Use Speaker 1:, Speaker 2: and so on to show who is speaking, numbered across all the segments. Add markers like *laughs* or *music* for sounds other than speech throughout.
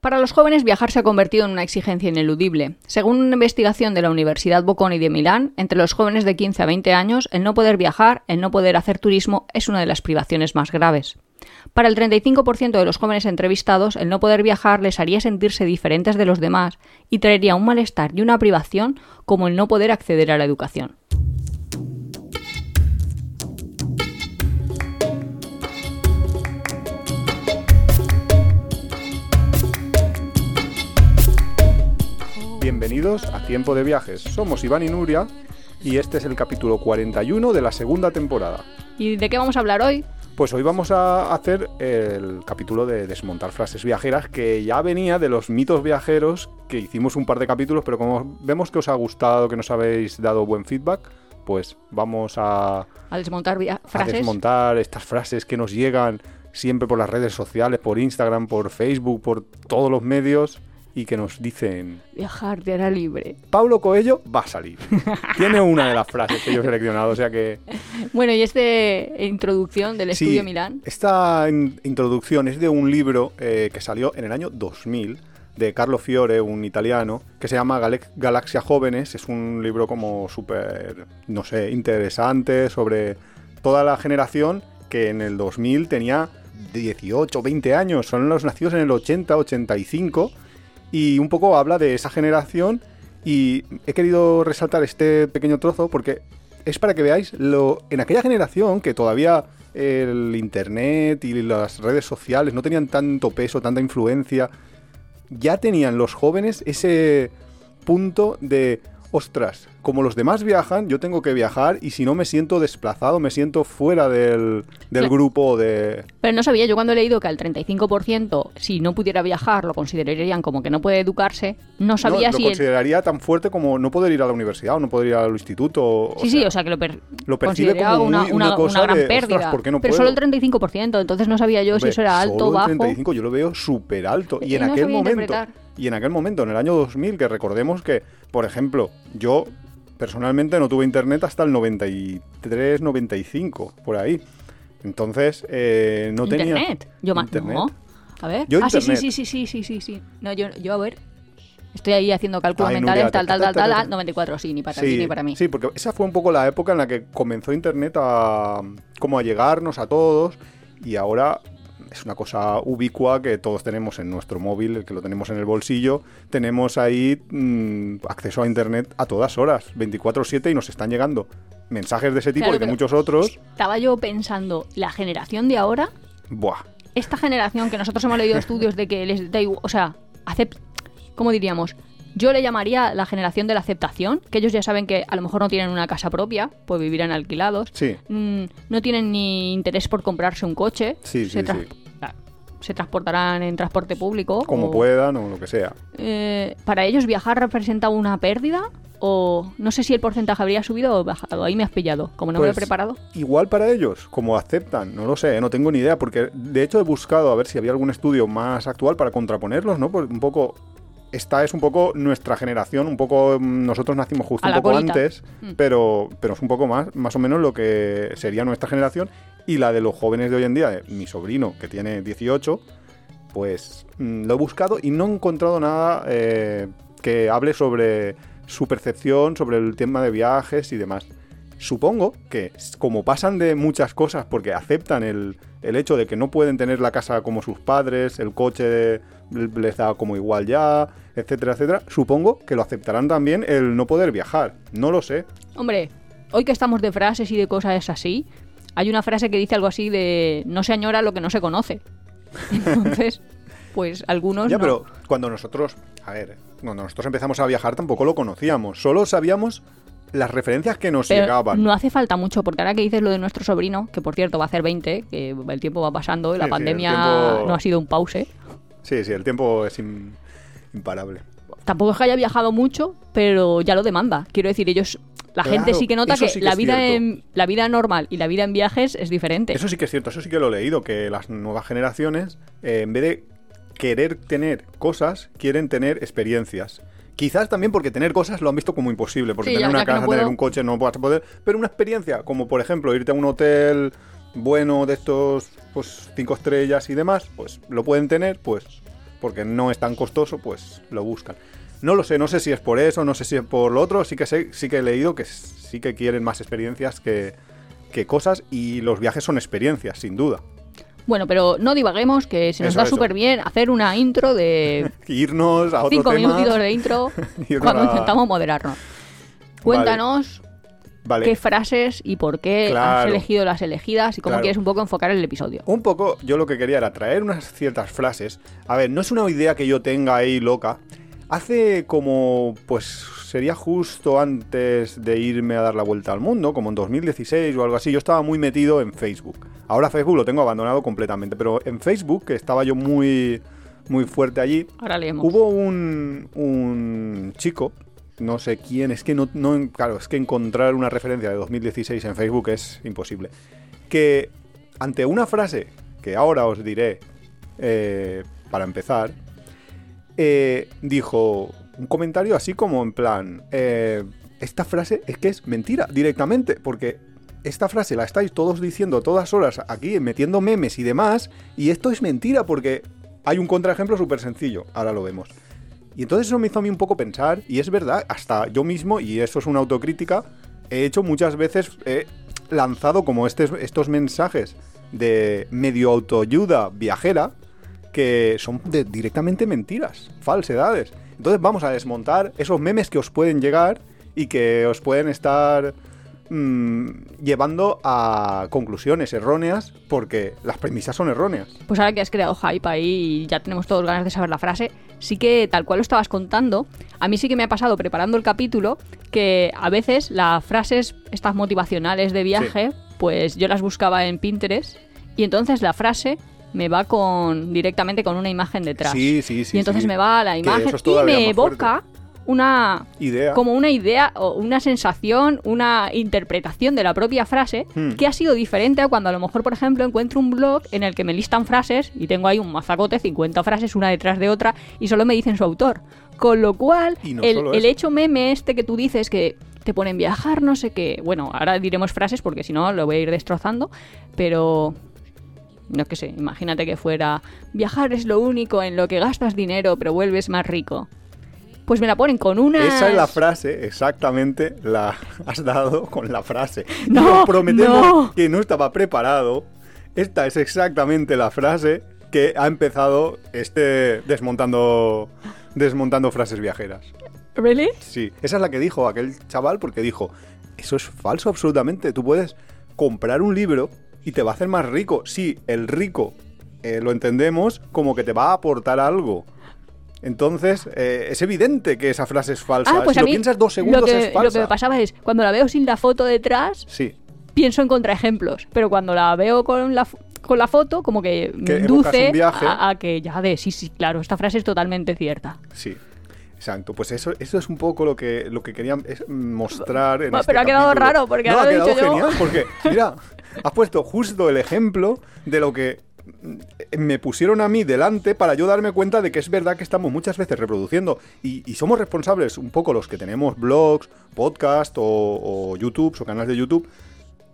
Speaker 1: Para los jóvenes viajar se ha convertido en una exigencia ineludible. Según una investigación de la Universidad Bocconi de Milán, entre los jóvenes de 15 a 20 años, el no poder viajar, el no poder hacer turismo es una de las privaciones más graves. Para el 35% de los jóvenes entrevistados, el no poder viajar les haría sentirse diferentes de los demás y traería un malestar y una privación como el no poder acceder a la educación.
Speaker 2: Bienvenidos a Tiempo de Viajes. Somos Iván y Nuria y este es el capítulo 41 de la segunda temporada.
Speaker 1: ¿Y de qué vamos a hablar hoy?
Speaker 2: Pues hoy vamos a hacer el capítulo de desmontar frases viajeras que ya venía de los mitos viajeros que hicimos un par de capítulos, pero como vemos que os ha gustado, que nos habéis dado buen feedback, pues vamos a,
Speaker 1: A desmontar via-
Speaker 2: a desmontar estas frases que nos llegan siempre por las redes sociales, por Instagram, por Facebook, por todos los medios y que nos dicen
Speaker 1: Viajar te hará libre.
Speaker 2: Pablo Coelho va a salir. *laughs* Tiene una de las frases que yo he seleccionado, o sea que *laughs*
Speaker 1: Bueno, y este introducción del
Speaker 2: Sí,
Speaker 1: estudio Milán.
Speaker 2: Esta in- introducción es de un libro eh, que salió en el año 2000 de Carlo Fiore, un italiano, que se llama Galaxia Jóvenes. Es un libro como súper, no sé, interesante sobre toda la generación que en el 2000 tenía 18, 20 años. Son los nacidos en el 80, 85. Y un poco habla de esa generación y he querido resaltar este pequeño trozo porque es para que veáis lo en aquella generación que todavía el internet y las redes sociales no tenían tanto peso, tanta influencia, ya tenían los jóvenes ese punto de ostras, como los demás viajan, yo tengo que viajar y si no me siento desplazado, me siento fuera del, del
Speaker 1: Claro.
Speaker 2: grupo de...
Speaker 1: Pero no sabía, yo cuando he leído que al 35%, si no pudiera viajar, lo considerarían como que no puede educarse, no sabía
Speaker 2: No,
Speaker 1: si...
Speaker 2: lo
Speaker 1: el-
Speaker 2: consideraría tan fuerte como no poder ir a la universidad o no poder ir al instituto. o
Speaker 1: Sí,
Speaker 2: sea,
Speaker 1: sí, o sea que lo, per-
Speaker 2: lo percibe como
Speaker 1: una,
Speaker 2: muy-
Speaker 1: una-
Speaker 2: una cosa
Speaker 1: una gran
Speaker 2: de,
Speaker 1: pérdida.
Speaker 2: "Ostras, ¿por qué no
Speaker 1: Pero
Speaker 2: puedo?".
Speaker 1: solo el 35%, entonces no sabía yo si eso era alto,
Speaker 2: el
Speaker 1: bajo.
Speaker 2: 35 yo lo veo súper alto. Y en
Speaker 1: no
Speaker 2: aquel momento,
Speaker 1: interpretar.
Speaker 2: Y en aquel momento, en el año 2000, que recordemos que, por ejemplo, yo personalmente no tuve internet hasta el 93, 95, por ahí. Entonces, eh, no tenía...
Speaker 1: ¿Internet? Yo más
Speaker 2: Internet.
Speaker 1: no. A ver.
Speaker 2: Yo
Speaker 1: ah, sí, sí,
Speaker 2: internet.
Speaker 1: sí, sí, sí, sí, sí, sí. No, yo, yo a ver. Estoy ahí haciendo cálculos
Speaker 2: Ay,
Speaker 1: mentales,
Speaker 2: Nuria,
Speaker 1: tal,
Speaker 2: ta,
Speaker 1: tal,
Speaker 2: ta,
Speaker 1: tal,
Speaker 2: ta,
Speaker 1: tal,
Speaker 2: ta,
Speaker 1: ah,
Speaker 2: ta.
Speaker 1: 94, sí, ni para ti
Speaker 2: Sí,
Speaker 1: ni para mí.
Speaker 2: sí, porque esa fue un poco la época en la que comenzó Internet a como a llegarnos a todos y ahora es una cosa ubicua que todos tenemos en nuestro móvil, que lo tenemos en el bolsillo, tenemos ahí mm, acceso a Internet a todas horas, 24/7 y nos están llegando mensajes de ese tipo
Speaker 1: Claro,
Speaker 2: y de muchos otros.
Speaker 1: Estaba yo pensando, la generación de ahora,
Speaker 2: Buah,
Speaker 1: esta generación que nosotros hemos leído estudios de que les da igual, o sea, acept, ¿cómo diríamos? Yo le llamaría la generación de la aceptación, que ellos ya saben que a lo mejor no tienen una casa propia, pues vivirán alquilados.
Speaker 2: sí,
Speaker 1: Mm, no tienen ni interés por comprarse un coche.
Speaker 2: Sí, sí, sí.
Speaker 1: Se transportarán en transporte público.
Speaker 2: como
Speaker 1: o-
Speaker 2: puedan o lo que sea.
Speaker 1: eh, ¿Para ellos viajar representa una pérdida? O no sé si el porcentaje habría subido o bajado. Ahí me has pillado. Como no me lo he
Speaker 2: Pues,
Speaker 1: preparado.
Speaker 2: Igual para ellos, como aceptan, no lo sé, no tengo ni idea, porque de hecho he buscado a ver si había algún estudio más actual para contraponerlos, ¿no? Porque un poco, esta es un poco nuestra generación, un poco, mm, nosotros nacimos justo un poco
Speaker 1: colita.
Speaker 2: antes,
Speaker 1: Mm.
Speaker 2: pero, pero es un poco más, más o menos lo que sería nuestra generación y la de los jóvenes de hoy en día, de mi sobrino que tiene 18, pues mm, lo he buscado y no he encontrado nada eh, que hable sobre su percepción, sobre el tema de viajes y demás. Supongo que como pasan de muchas cosas porque aceptan el, el hecho de que no pueden tener la casa como sus padres, el coche les da como igual ya, etcétera, etcétera, supongo que lo aceptarán también el no poder viajar. No lo sé.
Speaker 1: Hombre, hoy que estamos de frases y de cosas así, hay una frase que dice algo así de no se añora lo que no se conoce. *laughs* Entonces, pues algunos
Speaker 2: Ya,
Speaker 1: no.
Speaker 2: pero cuando nosotros, a ver, cuando nosotros empezamos a viajar tampoco lo conocíamos, solo sabíamos las referencias que nos
Speaker 1: Pero
Speaker 2: llegaban.
Speaker 1: no hace falta mucho, porque ahora que dices lo de nuestro sobrino, que por cierto va a hacer 20, que el tiempo va pasando y la
Speaker 2: sí,
Speaker 1: pandemia
Speaker 2: tiempo-
Speaker 1: no ha sido un pause.
Speaker 2: Sí, sí, el tiempo es im- imparable.
Speaker 1: Tampoco es que haya viajado mucho, pero ya lo demanda. Quiero decir, ellos, la
Speaker 2: Claro,
Speaker 1: gente sí que nota que,
Speaker 2: sí que
Speaker 1: la vida
Speaker 2: cierto.
Speaker 1: en la vida normal y la vida en viajes es diferente.
Speaker 2: Eso sí que es cierto, eso sí que lo he leído, que las nuevas generaciones, eh, en vez de querer tener cosas, quieren tener experiencias. Quizás también porque tener cosas lo han visto como imposible, porque
Speaker 1: Sí,
Speaker 2: tener
Speaker 1: ya-
Speaker 2: una
Speaker 1: ya que no
Speaker 2: casa, tener un coche no vas a poder, pero una experiencia, como por ejemplo irte a un hotel bueno de estos pues cinco estrellas y demás, pues lo pueden tener, pues porque no es tan costoso, pues lo buscan. No lo sé, no sé si es por eso, no sé si es por lo otro, sí que sé, sí que he leído que sí que quieren más experiencias que, que cosas y los viajes son experiencias, sin duda.
Speaker 1: Bueno, pero no divaguemos, que se nos
Speaker 2: Eso,
Speaker 1: da
Speaker 2: eso.
Speaker 1: súper bien hacer una intro de *laughs*
Speaker 2: Irnos a otro
Speaker 1: cinco
Speaker 2: tema.
Speaker 1: minutitos de intro *laughs* cuando
Speaker 2: a-
Speaker 1: intentamos moderarnos. Cuéntanos
Speaker 2: Vale.
Speaker 1: qué frases y por qué has elegido las elegidas y cómo
Speaker 2: Claro.
Speaker 1: quieres un poco enfocar el episodio.
Speaker 2: Un poco, yo lo que quería era traer unas ciertas frases. A ver, no es una idea que yo tenga ahí loca. Hace como, pues sería justo antes de irme a dar la vuelta al mundo, como en 2016 o algo así, yo estaba muy metido en Facebook. Ahora Facebook lo tengo abandonado completamente, pero en Facebook, que estaba yo muy, muy fuerte allí,
Speaker 1: Ahora leemos.
Speaker 2: Hubo un, un chico, no sé quién, es que no, no- claro, es que encontrar una referencia de 2016 en Facebook es imposible. Que ante una frase que ahora os diré eh, para empezar, eh, dijo un comentario así como en plan, eh, esta frase es que es mentira directamente, porque esta frase la estáis todos diciendo todas horas aquí, metiendo memes y demás, y esto es mentira porque hay un contraejemplo súper sencillo, ahora lo vemos. Y entonces eso me hizo a mí un poco pensar, y es verdad, hasta yo mismo, y eso es una autocrítica, he hecho muchas veces, he lanzado como estos mensajes de medio autoayuda viajera, que son de- directamente mentiras, falsedades. Entonces vamos a desmontar esos memes que os pueden llegar y que os pueden estar mm, llevando a conclusiones erróneas porque las premisas son erróneas.
Speaker 1: Pues ahora que has creado hype ahí y ya tenemos todos ganas de saber la frase, sí que tal cual lo estabas contando, a mí sí que me ha pasado preparando el capítulo que a veces las frases, estas motivacionales de viaje, pues yo las buscaba en Pinterest y entonces la frase me va con directamente con una imagen detrás.
Speaker 2: Sí, sí, sí.
Speaker 1: y entonces
Speaker 2: sí.
Speaker 1: me va a la imagen
Speaker 2: es
Speaker 1: y me
Speaker 2: fuerte.
Speaker 1: evoca una
Speaker 2: Idea.
Speaker 1: como una idea o una sensación, una interpretación de la propia frase
Speaker 2: Hmm.
Speaker 1: que ha sido diferente a cuando a lo mejor, por ejemplo, encuentro un blog en el que me listan frases y tengo ahí un mazacote, 50 frases una detrás de otra y solo me dicen su autor. Con lo cual,
Speaker 2: no
Speaker 1: el, el hecho meme este que tú dices que te ponen viajar, no sé qué, bueno, ahora diremos frases porque si no lo voy a ir destrozando, pero no que sé, imagínate que fuera viajar es lo único en lo que gastas dinero pero vuelves más rico. Pues me la ponen con una
Speaker 2: Esa es la frase, exactamente la *laughs* has dado con la frase. *laughs*
Speaker 1: No,
Speaker 2: Nos prometemos
Speaker 1: no.
Speaker 2: que no estaba preparado. Esta es exactamente la frase que ha empezado este desmontando desmontando frases viajeras.
Speaker 1: ¿Really?
Speaker 2: Sí, esa es la que dijo aquel chaval porque dijo, eso es falso absolutamente, tú puedes comprar un libro y te va a hacer más rico. Sí, el rico eh, lo entendemos como que te va a aportar algo. Entonces, eh, es evidente que esa frase es falsa.
Speaker 1: Ah, pues
Speaker 2: si
Speaker 1: a
Speaker 2: lo
Speaker 1: mí
Speaker 2: piensas dos segundos
Speaker 1: lo que,
Speaker 2: es falsa.
Speaker 1: lo que me pasaba es, cuando la veo sin la foto detrás,
Speaker 2: Sí,
Speaker 1: pienso en contraejemplos, pero cuando la veo con la, con la foto, como que me
Speaker 2: Que
Speaker 1: induce a, a que ya de, sí, sí, claro, esta frase es totalmente cierta.
Speaker 2: sí. Exacto, pues eso, eso es un poco lo que, lo que mostrar en
Speaker 1: Bueno,
Speaker 2: este
Speaker 1: pero ha quedado
Speaker 2: capítulo.
Speaker 1: raro, porque
Speaker 2: no,
Speaker 1: ahora
Speaker 2: ha
Speaker 1: lo he
Speaker 2: quedado
Speaker 1: yo.
Speaker 2: genial, porque, mira, *laughs* has puesto justo el ejemplo de lo que me pusieron a mí delante para yo darme cuenta de que es verdad que estamos muchas veces reproduciendo y, y somos responsables un poco los que tenemos blogs, podcast o, o YouTube o canales de YouTube.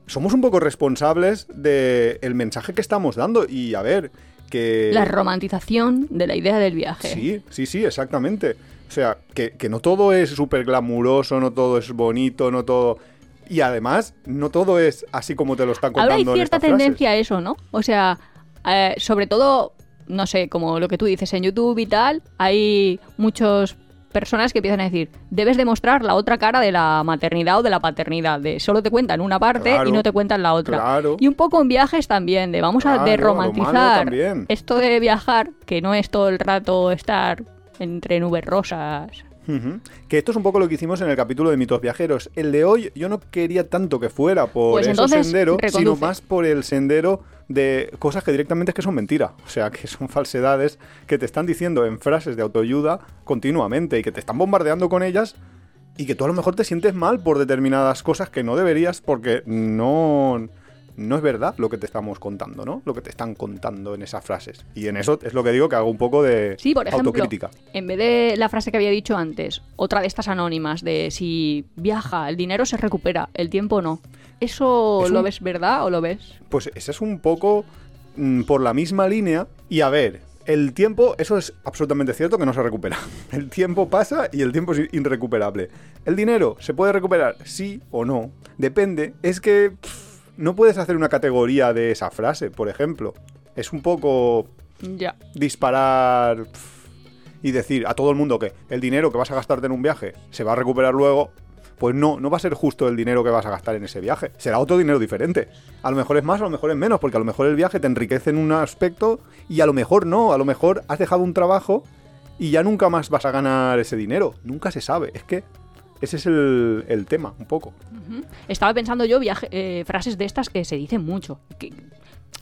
Speaker 2: Somos un poco responsables del mensaje que estamos dando y a ver que...
Speaker 1: La romantización de la idea del viaje.
Speaker 2: Sí, sí, sí, exactamente. O sea, que, que no todo es súper glamuroso, no todo es bonito, no todo... Y además, no todo es así como te lo están contando
Speaker 1: Ahora hay
Speaker 2: en
Speaker 1: cierta
Speaker 2: frases.
Speaker 1: tendencia a eso, ¿no? O sea, eh, sobre todo, no sé, como lo que tú dices en YouTube y tal, hay muchas personas que empiezan a decir, debes demostrar la otra cara de la maternidad o de la paternidad, de solo te cuentan una parte
Speaker 2: Claro,
Speaker 1: y no te cuentan la otra.
Speaker 2: claro.
Speaker 1: Y un poco en viajes también, de vamos
Speaker 2: Claro,
Speaker 1: a derromantizar esto de viajar, que no es todo el rato estar entre nubes rosas.
Speaker 2: Que esto es un poco lo que hicimos en el capítulo de mitos viajeros. El de hoy yo no quería tanto que fuera por
Speaker 1: Pues
Speaker 2: sendero, sino más por el sendero de cosas que directamente es que son mentira. O sea, que son falsedades que te están diciendo en frases de autoayuda continuamente y que te están bombardeando con ellas y que tú a lo mejor te sientes mal por determinadas cosas que no deberías porque no, no es verdad lo que te estamos contando, ¿no? Lo que te están contando en esas frases. Y en eso es lo que digo que hago un poco de
Speaker 1: Sí, por ejemplo,
Speaker 2: autocrítica.
Speaker 1: en vez de la frase que había dicho antes, otra de estas anónimas de si viaja, el dinero se recupera, el tiempo no. ¿Eso
Speaker 2: Es
Speaker 1: lo
Speaker 2: un-
Speaker 1: ves verdad o lo ves?
Speaker 2: Pues ese es un poco mm, por la misma línea. Y a ver, el tiempo, eso es absolutamente cierto que no se recupera. *laughs* El tiempo pasa y el tiempo es irrecuperable. El dinero, ¿se puede recuperar? Sí o no. Depende. Es que no puedes hacer una categoría de esa frase, por ejemplo. Es un poco
Speaker 1: Ya.
Speaker 2: disparar y decir a todo el mundo que el dinero que vas a gastarte en un viaje se va a recuperar luego. Pues no, no va a ser justo el dinero que vas a gastar en ese viaje. Será otro dinero diferente. A lo mejor es más, a lo mejor es menos, porque a lo mejor el viaje te enriquece en un aspecto y a lo mejor no. A lo mejor has dejado un trabajo y ya nunca más vas a ganar ese dinero. Nunca se sabe. Es que ese es el, el tema, un poco.
Speaker 1: Estaba pensando yo viaje- eh, frases de estas que se dicen mucho. Que,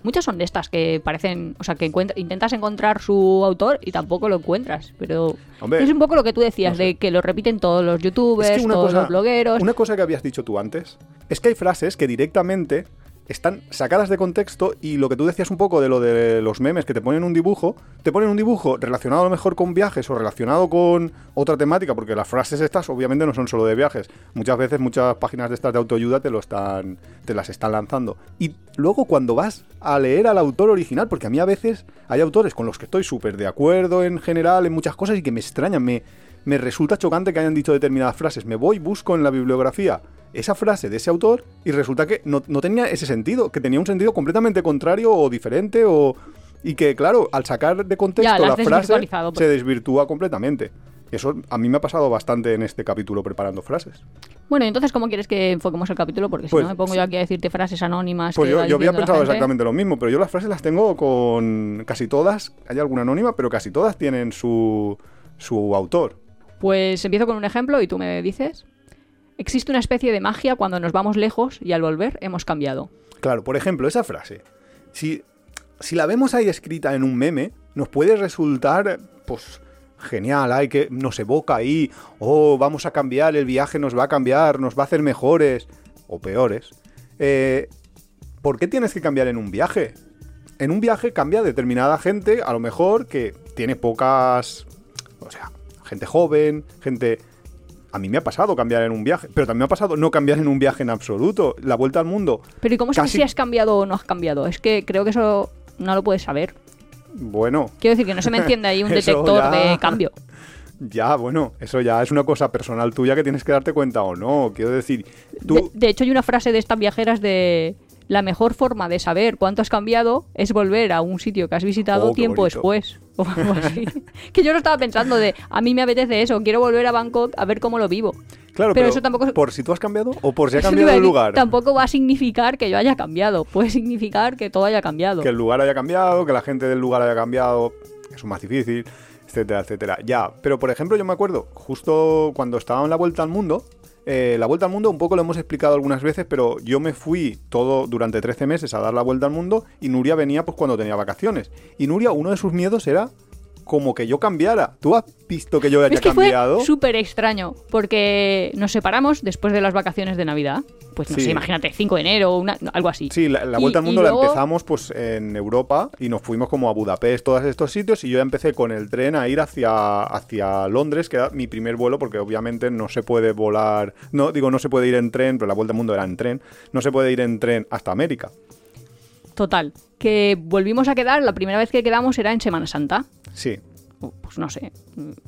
Speaker 1: muchas son de estas que parecen, o sea, que encuentra- intentas encontrar su autor y tampoco lo encuentras. Pero
Speaker 2: Hombre,
Speaker 1: es un poco lo que tú decías,
Speaker 2: no sé.
Speaker 1: de que lo repiten todos los youtubers,
Speaker 2: Es que
Speaker 1: todos
Speaker 2: cosa,
Speaker 1: los blogueros.
Speaker 2: una cosa que habías dicho tú antes es que hay frases que directamente están sacadas de contexto y lo que tú decías un poco de lo de los memes que te ponen un dibujo, te ponen un dibujo relacionado a lo mejor con viajes o relacionado con otra temática, porque las frases estas obviamente no son solo de viajes. Muchas veces muchas páginas de estas de autoayuda te lo están te las están lanzando. Y luego cuando vas a leer al autor original, porque a mí a veces hay autores con los que estoy súper de acuerdo en general en muchas cosas y que me extrañan, me me resulta chocante que hayan dicho determinadas frases. Me voy, busco en la bibliografía esa frase de ese autor y resulta que no, no tenía ese sentido, que tenía un sentido completamente contrario o diferente o... Y que, claro, al sacar de contexto
Speaker 1: Ya, la
Speaker 2: frase,
Speaker 1: pues.
Speaker 2: se desvirtúa completamente. Eso a mí me ha pasado bastante en este capítulo preparando frases.
Speaker 1: Bueno, y entonces, ¿cómo quieres que enfoquemos el capítulo? Porque si
Speaker 2: Pues,
Speaker 1: no me pongo yo aquí a decirte frases anónimas.
Speaker 2: Pues
Speaker 1: que
Speaker 2: yo, yo había pensado exactamente lo mismo, pero yo las frases las tengo con casi todas, hay alguna anónima, pero casi todas tienen su, su autor.
Speaker 1: Pues empiezo con un ejemplo y tú me dices. Existe una especie de magia cuando nos vamos lejos y al volver hemos cambiado.
Speaker 2: Claro, por ejemplo, esa frase. Si, si la vemos ahí escrita en un meme, nos puede resultar, pues, genial. Hay que nos evoca ahí. Oh, vamos a cambiar, el viaje nos va a cambiar, nos va a hacer mejores o peores. Eh, ¿Por qué tienes que cambiar en un viaje? En un viaje cambia determinada gente, a lo mejor que tiene pocas. O sea, gente joven, gente a mí me ha pasado cambiar en un viaje, pero también me ha pasado no cambiar en un viaje en absoluto. La vuelta al mundo.
Speaker 1: Pero ¿y cómo sabes
Speaker 2: Casi-
Speaker 1: si has cambiado o no has cambiado? Es que creo que eso no lo puedes saber.
Speaker 2: Bueno,
Speaker 1: Quiero decir que no se me enciende ahí un *laughs* detector
Speaker 2: ya.
Speaker 1: de cambio. *laughs*
Speaker 2: ya, bueno, eso ya es una cosa personal tuya que tienes que darte cuenta o no. Quiero decir,
Speaker 1: De,
Speaker 2: tú.
Speaker 1: de hecho, hay una frase de estas viajeras de la mejor forma de saber cuánto has cambiado es volver a un sitio que has visitado
Speaker 2: Oh,
Speaker 1: tiempo después. *laughs* O algo así. que yo lo estaba pensando de, a mí me apetece eso, quiero volver a Bangkok a ver cómo lo vivo.
Speaker 2: Claro,
Speaker 1: pero
Speaker 2: pero,
Speaker 1: eso tampoco-
Speaker 2: ¿Por si tú has cambiado o por si ha cambiado el lugar?
Speaker 1: Tampoco va a significar que yo haya cambiado, puede significar que todo haya cambiado.
Speaker 2: Que el lugar haya cambiado, que la gente del lugar haya cambiado. Eso es más difícil, etcétera, etcétera. Ya, pero por ejemplo, yo me acuerdo, justo cuando estaba en la vuelta al mundo. Eh, la vuelta al mundo un poco lo hemos explicado algunas veces, pero yo me fui todo durante 13 meses a dar la vuelta al mundo y Nuria venía pues cuando tenía vacaciones. Y Nuria, uno de sus miedos era como que yo cambiara. ¿Tú has visto que yo haya
Speaker 1: es que
Speaker 2: cambiado?
Speaker 1: fue súper extraño, porque nos separamos después de las vacaciones de Navidad. Pues no
Speaker 2: Sí.
Speaker 1: sé, imagínate, 5 de enero, una- algo así.
Speaker 2: Sí, la, la
Speaker 1: Y-
Speaker 2: vuelta al mundo
Speaker 1: luego-
Speaker 2: la empezamos pues en Europa y nos fuimos como a Budapest, todos estos sitios y yo ya empecé con el tren a ir hacia, hacia Londres, que era mi primer vuelo porque obviamente no se puede volar, no digo no se puede ir en tren, pero la vuelta al mundo era en tren, no se puede ir en tren hasta América.
Speaker 1: Total, que volvimos a quedar, la primera vez que quedamos era en Semana Santa.
Speaker 2: Sí.
Speaker 1: Pues no sé.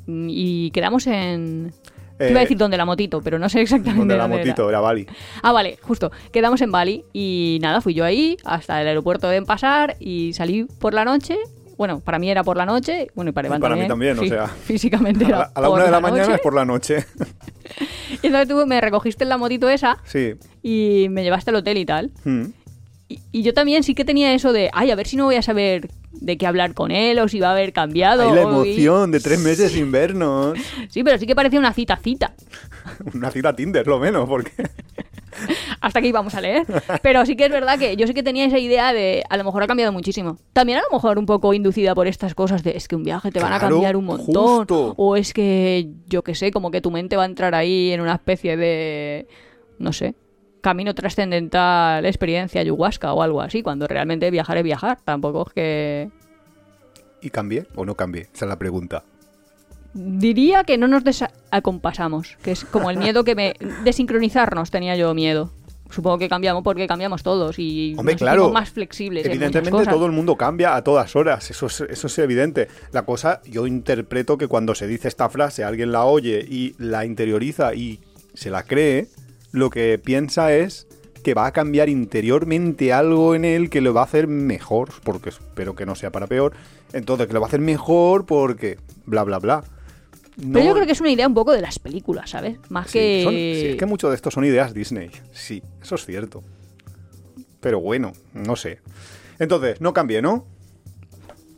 Speaker 1: Y quedamos en... Te
Speaker 2: Eh,
Speaker 1: iba a decir donde la motito, pero no sé exactamente
Speaker 2: Donde la
Speaker 1: era.
Speaker 2: motito, era Bali.
Speaker 1: Ah, vale, justo. Quedamos en Bali y nada, fui yo ahí hasta el aeropuerto de Pasar y salí por la noche. Bueno, para mí era por la noche, bueno, y para Iván
Speaker 2: Para mí también, o sea, *laughs*
Speaker 1: Físicamente
Speaker 2: A
Speaker 1: era
Speaker 2: la, a la una de la mañana es por la noche. *laughs*
Speaker 1: Y entonces tú me recogiste en la motito esa
Speaker 2: sí.
Speaker 1: y me llevaste al hotel y tal.
Speaker 2: Mm.
Speaker 1: Y, y yo también sí que tenía eso de, ay, a ver si no voy a saber de qué hablar con él o si va a haber cambiado.
Speaker 2: Ahí la
Speaker 1: y-
Speaker 2: emoción de tres meses sin vernos. *laughs*
Speaker 1: Sí, pero sí que parecía una cita cita. *laughs*
Speaker 2: Una cita Tinder, lo menos, porque... *laughs*
Speaker 1: hasta que íbamos a leer. Pero sí que es verdad que yo sí que tenía esa idea de a lo mejor ha cambiado muchísimo. También a lo mejor un poco inducida por estas cosas de es que un viaje te van a
Speaker 2: Claro,
Speaker 1: cambiar un montón.
Speaker 2: justo.
Speaker 1: O es que, yo qué sé, como que tu mente va a entrar ahí en una especie de, no sé, camino trascendental, experiencia ayahuasca o algo así, cuando realmente viajar es viajar. Tampoco es que...
Speaker 2: ¿Y cambié o no cambié? Esa es la pregunta.
Speaker 1: Diría que no nos desacompasamos, que es como el miedo que me... Desincronizarnos tenía yo miedo. supongo que cambiamos porque cambiamos todos y
Speaker 2: Hombre,
Speaker 1: nos
Speaker 2: claro.
Speaker 1: hacemos más flexibles. en
Speaker 2: Evidentemente
Speaker 1: cosas.
Speaker 2: todo el mundo cambia a todas horas, eso es, eso es evidente. La cosa, yo interpreto que cuando se dice esta frase, alguien la oye y la interioriza y se la cree, lo que piensa es que va a cambiar interiormente algo en él que lo va a hacer mejor, porque espero que no sea para peor. Entonces, que lo va a hacer mejor porque bla, bla, bla.
Speaker 1: Pero yo creo que es una idea un poco de las películas, ¿sabes? Más
Speaker 2: Sí,
Speaker 1: que...
Speaker 2: son- sí, es que mucho de esto son ideas Disney. Sí, eso es cierto. Pero bueno, no sé. Entonces, no cambie, ¿no?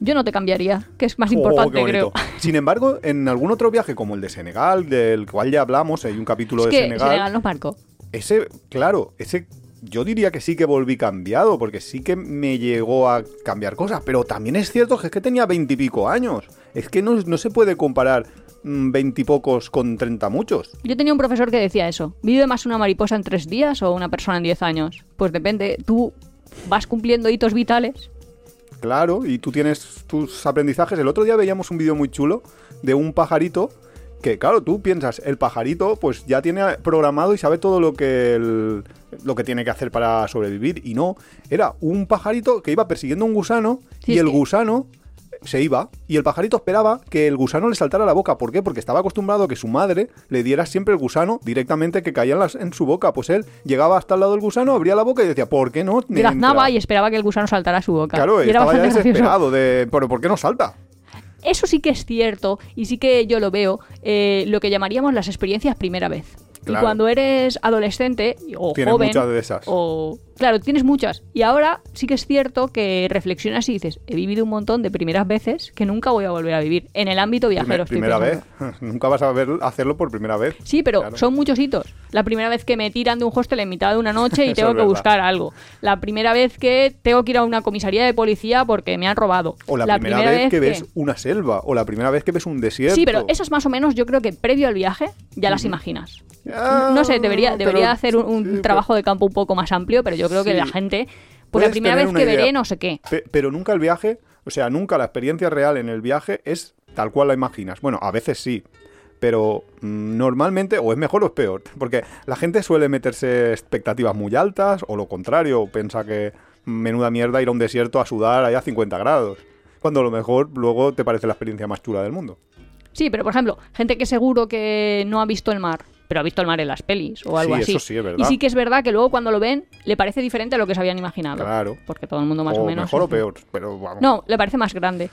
Speaker 1: Yo no te cambiaría, que es más
Speaker 2: Oh,
Speaker 1: importante, creo.
Speaker 2: Sin embargo, en algún otro viaje, como el de Senegal, del cual ya hablamos, hay un capítulo
Speaker 1: Es
Speaker 2: de
Speaker 1: que
Speaker 2: Senegal.
Speaker 1: Senegal nos marcó.
Speaker 2: Ese, claro, ese yo diría que sí que volví cambiado, porque sí que me llegó a cambiar cosas, pero también es cierto que es que tenía veintipico años. Es que no, no se puede comparar mm, veintipocos con treinta muchos.
Speaker 1: Yo tenía un profesor que decía eso. ¿Vive más una mariposa en tres días o una persona en diez años? Pues depende. Tú vas cumpliendo hitos vitales.
Speaker 2: Claro, y tú tienes tus aprendizajes. El otro día veíamos un vídeo muy chulo de un pajarito que, claro, tú piensas, el pajarito pues ya tiene programado y sabe todo lo que, el- lo que tiene que hacer para sobrevivir. Y no, era un pajarito que iba persiguiendo un gusano
Speaker 1: Sí,
Speaker 2: y el
Speaker 1: que-
Speaker 2: gusano se iba. Y el pajarito esperaba que el gusano le saltara a la boca. ¿Por qué? Porque estaba acostumbrado a que su madre le diera siempre el gusano directamente que caía en, las- en su boca. Pues él llegaba hasta el lado del gusano, abría la boca y decía, ¿por qué no?
Speaker 1: Graznaba
Speaker 2: entra?".
Speaker 1: y esperaba que el gusano saltara a su boca.
Speaker 2: Claro,
Speaker 1: y
Speaker 2: estaba ya
Speaker 1: gracioso.
Speaker 2: desesperado de, pero ¿por qué no salta?
Speaker 1: Eso sí que es cierto y sí que yo lo veo, eh, lo que llamaríamos las experiencias primera vez.
Speaker 2: Claro.
Speaker 1: Y cuando eres adolescente o
Speaker 2: Tienes
Speaker 1: joven,
Speaker 2: muchas de esas.
Speaker 1: o claro, tienes muchas. Y ahora sí que es cierto que reflexionas y dices, he vivido un montón de primeras veces que nunca voy a volver a vivir en el ámbito viajero. estoy
Speaker 2: primera vez. *laughs* Nunca vas a ver, hacerlo por primera vez.
Speaker 1: Sí, pero
Speaker 2: Claro.
Speaker 1: son muchos hitos. La primera vez que me tiran de un hostel en mitad de una noche y *laughs* tengo que buscar algo. La primera vez que tengo que ir a una comisaría de policía porque me han robado.
Speaker 2: O la, primera, vez, que ves una selva. O la primera vez que ves un desierto.
Speaker 1: Sí, pero esas más o menos yo creo que previo al viaje ya las imaginas.
Speaker 2: Ah,
Speaker 1: No sé, debería,
Speaker 2: pero-
Speaker 1: debería hacer un, un
Speaker 2: sí, pero-
Speaker 1: trabajo de campo un poco más amplio, pero yo creo que la gente,
Speaker 2: Puedes
Speaker 1: la primera vez que
Speaker 2: idea.
Speaker 1: veré no sé qué.
Speaker 2: Pe- pero nunca el viaje, o sea, nunca la experiencia real en el viaje es tal cual la imaginas. Bueno, a veces sí. Pero mm, normalmente, o es mejor o es peor. *laughs* Porque la gente suele meterse expectativas muy altas, o lo contrario, piensa que menuda mierda ir a un desierto a sudar allá a 50 grados. Cuando a lo mejor luego te parece la experiencia más chula del mundo.
Speaker 1: Sí, pero por ejemplo, gente que seguro que no ha visto el mar, pero ha visto el mar en las pelis o algo
Speaker 2: Sí,
Speaker 1: así.
Speaker 2: eso sí, es verdad.
Speaker 1: Y sí que es verdad que luego cuando lo ven le parece diferente a lo que se habían imaginado.
Speaker 2: Claro.
Speaker 1: Porque todo el mundo más o,
Speaker 2: o
Speaker 1: menos.
Speaker 2: mejor o peor, pero vamos.
Speaker 1: No, le parece más grande.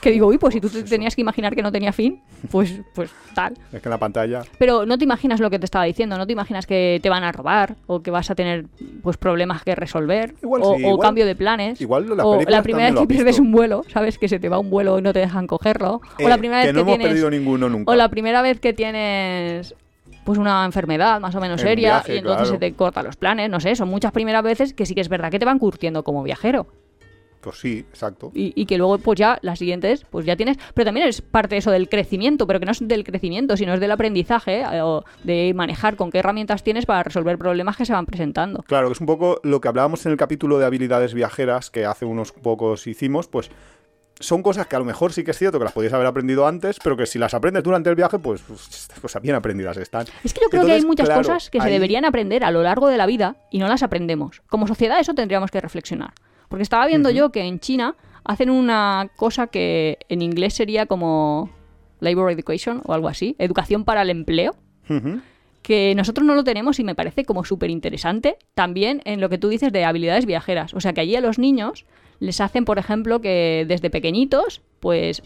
Speaker 1: Que digo, uy, pues si tú te tenías que imaginar que no tenía fin, pues, pues tal.
Speaker 2: Es que en la pantalla.
Speaker 1: Pero no te imaginas lo que te estaba diciendo, no te imaginas que te van a robar o que vas a tener pues problemas que resolver
Speaker 2: Igual
Speaker 1: o,
Speaker 2: sí,
Speaker 1: o
Speaker 2: igual-
Speaker 1: cambio de planes.
Speaker 2: igual las
Speaker 1: o la primera vez que pierdes un vuelo, sabes que se te va un vuelo y no te dejan cogerlo.
Speaker 2: Eh,
Speaker 1: o la primera
Speaker 2: que
Speaker 1: vez
Speaker 2: no
Speaker 1: que
Speaker 2: hemos
Speaker 1: tienes
Speaker 2: perdido ninguno nunca.
Speaker 1: o la primera vez que tienes pues una enfermedad más o menos
Speaker 2: En
Speaker 1: seria
Speaker 2: viaje,
Speaker 1: y entonces
Speaker 2: claro.
Speaker 1: se te cortan los planes, no sé, son muchas primeras veces que sí que es verdad que te van curtiendo como viajero.
Speaker 2: Pues sí, exacto.
Speaker 1: Y, y que luego, pues ya, las siguientes, pues ya tienes. Pero también es parte de eso del crecimiento, pero que no es del crecimiento, sino es del aprendizaje, eh, o de manejar con qué herramientas tienes para resolver problemas que se van presentando.
Speaker 2: Claro, que es un poco lo que hablábamos en el capítulo de habilidades viajeras que hace unos pocos hicimos, pues son cosas que a lo mejor sí que es cierto que las podías haber aprendido antes, pero que si las aprendes durante el viaje, pues, pues, pues bien aprendidas están.
Speaker 1: Es que yo creo que hay muchas
Speaker 2: claro,
Speaker 1: cosas que se deberían aprender a lo largo de la vida y no las aprendemos. Como sociedad, eso tendríamos que reflexionar. Porque estaba viendo yo que en China hacen una cosa que en inglés sería como labor education o algo así, educación para el empleo. Que nosotros no lo tenemos y me parece como súper interesante también en lo que tú dices de habilidades viajeras. O sea, que allí a los niños les hacen, por ejemplo, que desde pequeñitos, pues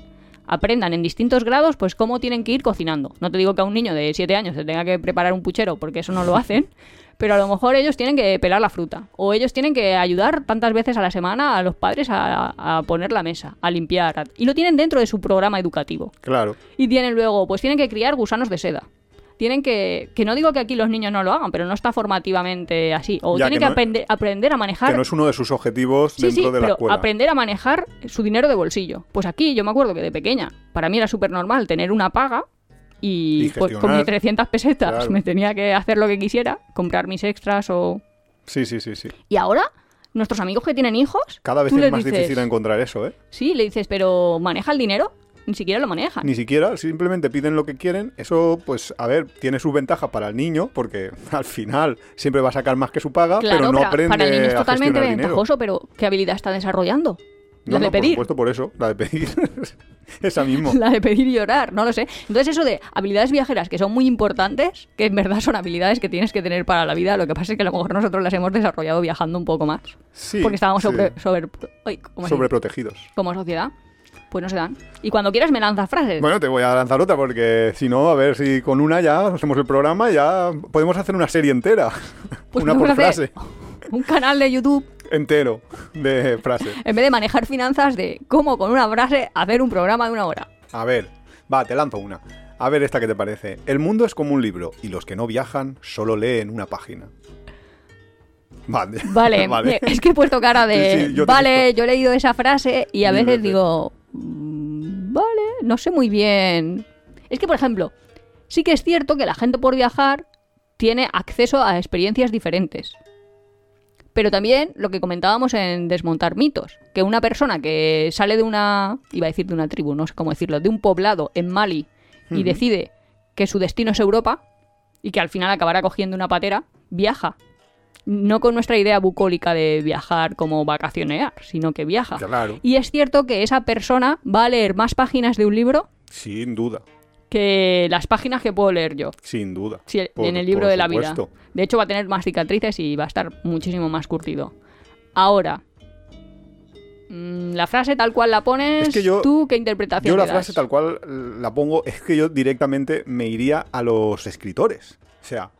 Speaker 1: aprendan en distintos grados, pues cómo tienen que ir cocinando. No te digo que a un niño de 7 años se tenga que preparar un puchero, porque eso no lo hacen, *laughs* pero a lo mejor ellos tienen que pelar la fruta, o ellos tienen que ayudar tantas veces a la semana a los padres a, a poner la mesa, a limpiar, a- y lo tienen dentro de su programa educativo.
Speaker 2: Claro.
Speaker 1: Y tienen luego, pues tienen que criar gusanos de seda. Tienen que, que no digo que aquí los niños no lo hagan, pero no está formativamente así. O
Speaker 2: Ya,
Speaker 1: tienen
Speaker 2: que
Speaker 1: que,
Speaker 2: no-
Speaker 1: aprender, aprender a manejar.
Speaker 2: Que no es uno de sus objetivos
Speaker 1: sí,
Speaker 2: dentro
Speaker 1: sí,
Speaker 2: de la
Speaker 1: pero
Speaker 2: escuela.
Speaker 1: aprender a manejar su dinero de bolsillo. Pues aquí yo me acuerdo que de pequeña, para mí era súper normal tener una paga y,
Speaker 2: Y
Speaker 1: pues, con mis 300 pesetas
Speaker 2: Claro.
Speaker 1: me tenía que hacer lo que quisiera, comprar mis extras o...
Speaker 2: Sí, sí, sí, sí.
Speaker 1: Y ahora, nuestros amigos que tienen hijos...
Speaker 2: Cada vez es más
Speaker 1: dices-
Speaker 2: difícil encontrar eso, ¿eh?
Speaker 1: Sí, le dices, pero ¿maneja el dinero? Ni siquiera lo manejan.
Speaker 2: Ni siquiera, simplemente piden lo que quieren. Eso, pues, a ver, tiene sus ventajas para el niño, porque *laughs* al final siempre va a sacar más que su paga,
Speaker 1: Claro,
Speaker 2: pero no
Speaker 1: para,
Speaker 2: aprende
Speaker 1: para el niño es totalmente ventajoso, pero ¿qué habilidad está desarrollando?
Speaker 2: No,
Speaker 1: la de
Speaker 2: no,
Speaker 1: pedir.
Speaker 2: Por supuesto, por eso, la de pedir. *laughs* Esa mismo. *laughs*
Speaker 1: La de pedir y llorar, no lo sé. Entonces eso de habilidades viajeras que son muy importantes, que en verdad son habilidades que tienes que tener para la vida, lo que pasa es que a lo mejor nosotros las hemos desarrollado viajando un poco más.
Speaker 2: Sí,
Speaker 1: porque estábamos
Speaker 2: sí.
Speaker 1: sobre, sobre.
Speaker 2: Sobreprotegidos.
Speaker 1: como sociedad. Pues no se dan. Y cuando quieras me lanzas frases.
Speaker 2: Bueno, te voy a lanzar otra porque si no, a ver si con una ya hacemos el programa, ya podemos hacer una serie entera. *laughs*
Speaker 1: Pues
Speaker 2: una por frase. *laughs*
Speaker 1: Un canal de YouTube,
Speaker 2: Entero de frases.
Speaker 1: en vez de manejar finanzas, de cómo con una frase hacer un programa de una hora.
Speaker 2: A ver, va, te lanzo una. A ver esta que te parece. El mundo es como un libro y los que no viajan solo leen una página. Vale. *laughs*
Speaker 1: Vale, es que he puesto cara de.
Speaker 2: Sí, sí, yo te he
Speaker 1: vale, yo he leído esa frase y a veces. digo. "Mm, Vale, no sé muy bien. Es que, por ejemplo, sí que es cierto que la gente por viajar tiene acceso a experiencias diferentes. Pero también lo que comentábamos en Desmontar mitos, que una persona que sale de una, iba a decir de una tribu, no sé cómo decirlo, de un poblado en Mali y decide que su destino es Europa y que al final acabará cogiendo una patera, viaja. No con nuestra idea bucólica de viajar como vacacionear, sino que viaja.
Speaker 2: Claro,
Speaker 1: Y es cierto que esa persona va a leer más páginas de un libro
Speaker 2: sin duda,
Speaker 1: que las páginas que puedo leer yo.
Speaker 2: sin duda. Por-
Speaker 1: en el libro de la vida. De hecho, va a tener más cicatrices y va a estar muchísimo más curtido. Ahora, mm, la frase tal cual la pones,
Speaker 2: Es que yo-
Speaker 1: ¿tú qué interpretación
Speaker 2: Yo la
Speaker 1: das?
Speaker 2: frase tal cual la pongo, es que yo directamente me iría a los escritores. O sea,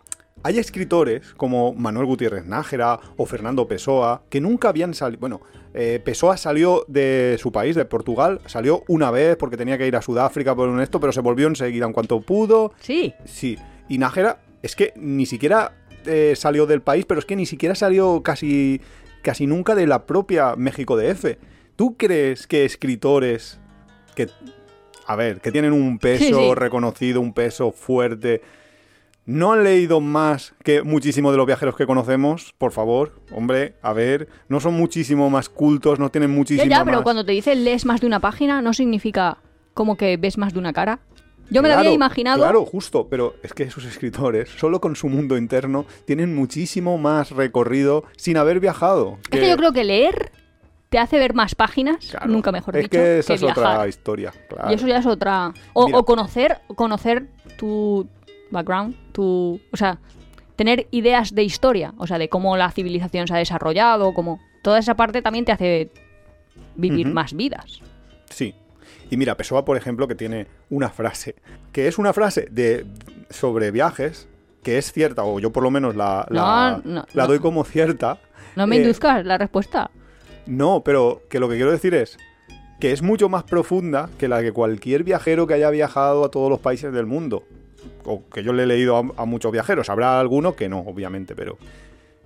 Speaker 2: hay escritores como Manuel Gutiérrez Nájera o Fernando Pessoa que nunca habían salido. Bueno, eh, Pessoa salió de su país, de Portugal, salió una vez porque tenía que ir a Sudáfrica por un esto, pero se volvió enseguida en cuanto pudo.
Speaker 1: Sí,
Speaker 2: Sí, y Nájera es que ni siquiera eh, salió del país, pero es que ni siquiera salió casi, casi nunca de la propia México DF. ¿Tú crees que escritores que, a ver, que tienen un peso
Speaker 1: Sí, sí.
Speaker 2: reconocido, un peso fuerte, no han leído más que muchísimo de los viajeros que conocemos? Por favor, hombre, a ver, no son muchísimo más cultos, no tienen
Speaker 1: ya,
Speaker 2: muchísimo
Speaker 1: ya, pero
Speaker 2: más...
Speaker 1: cuando te dice lees más de una página, no significa como que ves más de una cara. Yo me lo
Speaker 2: Claro,
Speaker 1: había imaginado.
Speaker 2: Claro, justo, pero es que esos escritores, solo con su mundo interno, tienen muchísimo más recorrido sin haber viajado.
Speaker 1: Es que yo creo que leer te hace ver más páginas,
Speaker 2: Claro,
Speaker 1: nunca mejor
Speaker 2: es
Speaker 1: dicho,
Speaker 2: que esa es
Speaker 1: viajar.
Speaker 2: otra historia, claro.
Speaker 1: Y eso ya es otra. O,
Speaker 2: Mira.
Speaker 1: o conocer, conocer tu background, tu. O sea, tener ideas de historia, o sea, de cómo la civilización se ha desarrollado, cómo. Toda esa parte también te hace vivir más vidas.
Speaker 2: Sí. Y mira, Pessoa, por ejemplo, que tiene una frase, que es una frase de sobre viajes, que es cierta, o yo por lo menos la, la,
Speaker 1: No, no,
Speaker 2: la
Speaker 1: no.
Speaker 2: doy como cierta.
Speaker 1: No me
Speaker 2: Eh,
Speaker 1: induzcas la respuesta.
Speaker 2: No, pero que lo que quiero decir es que es mucho más profunda que la que cualquier viajero que haya viajado a todos los países del mundo. O que yo le he leído a, muchos viajeros. Habrá alguno que no, obviamente, pero...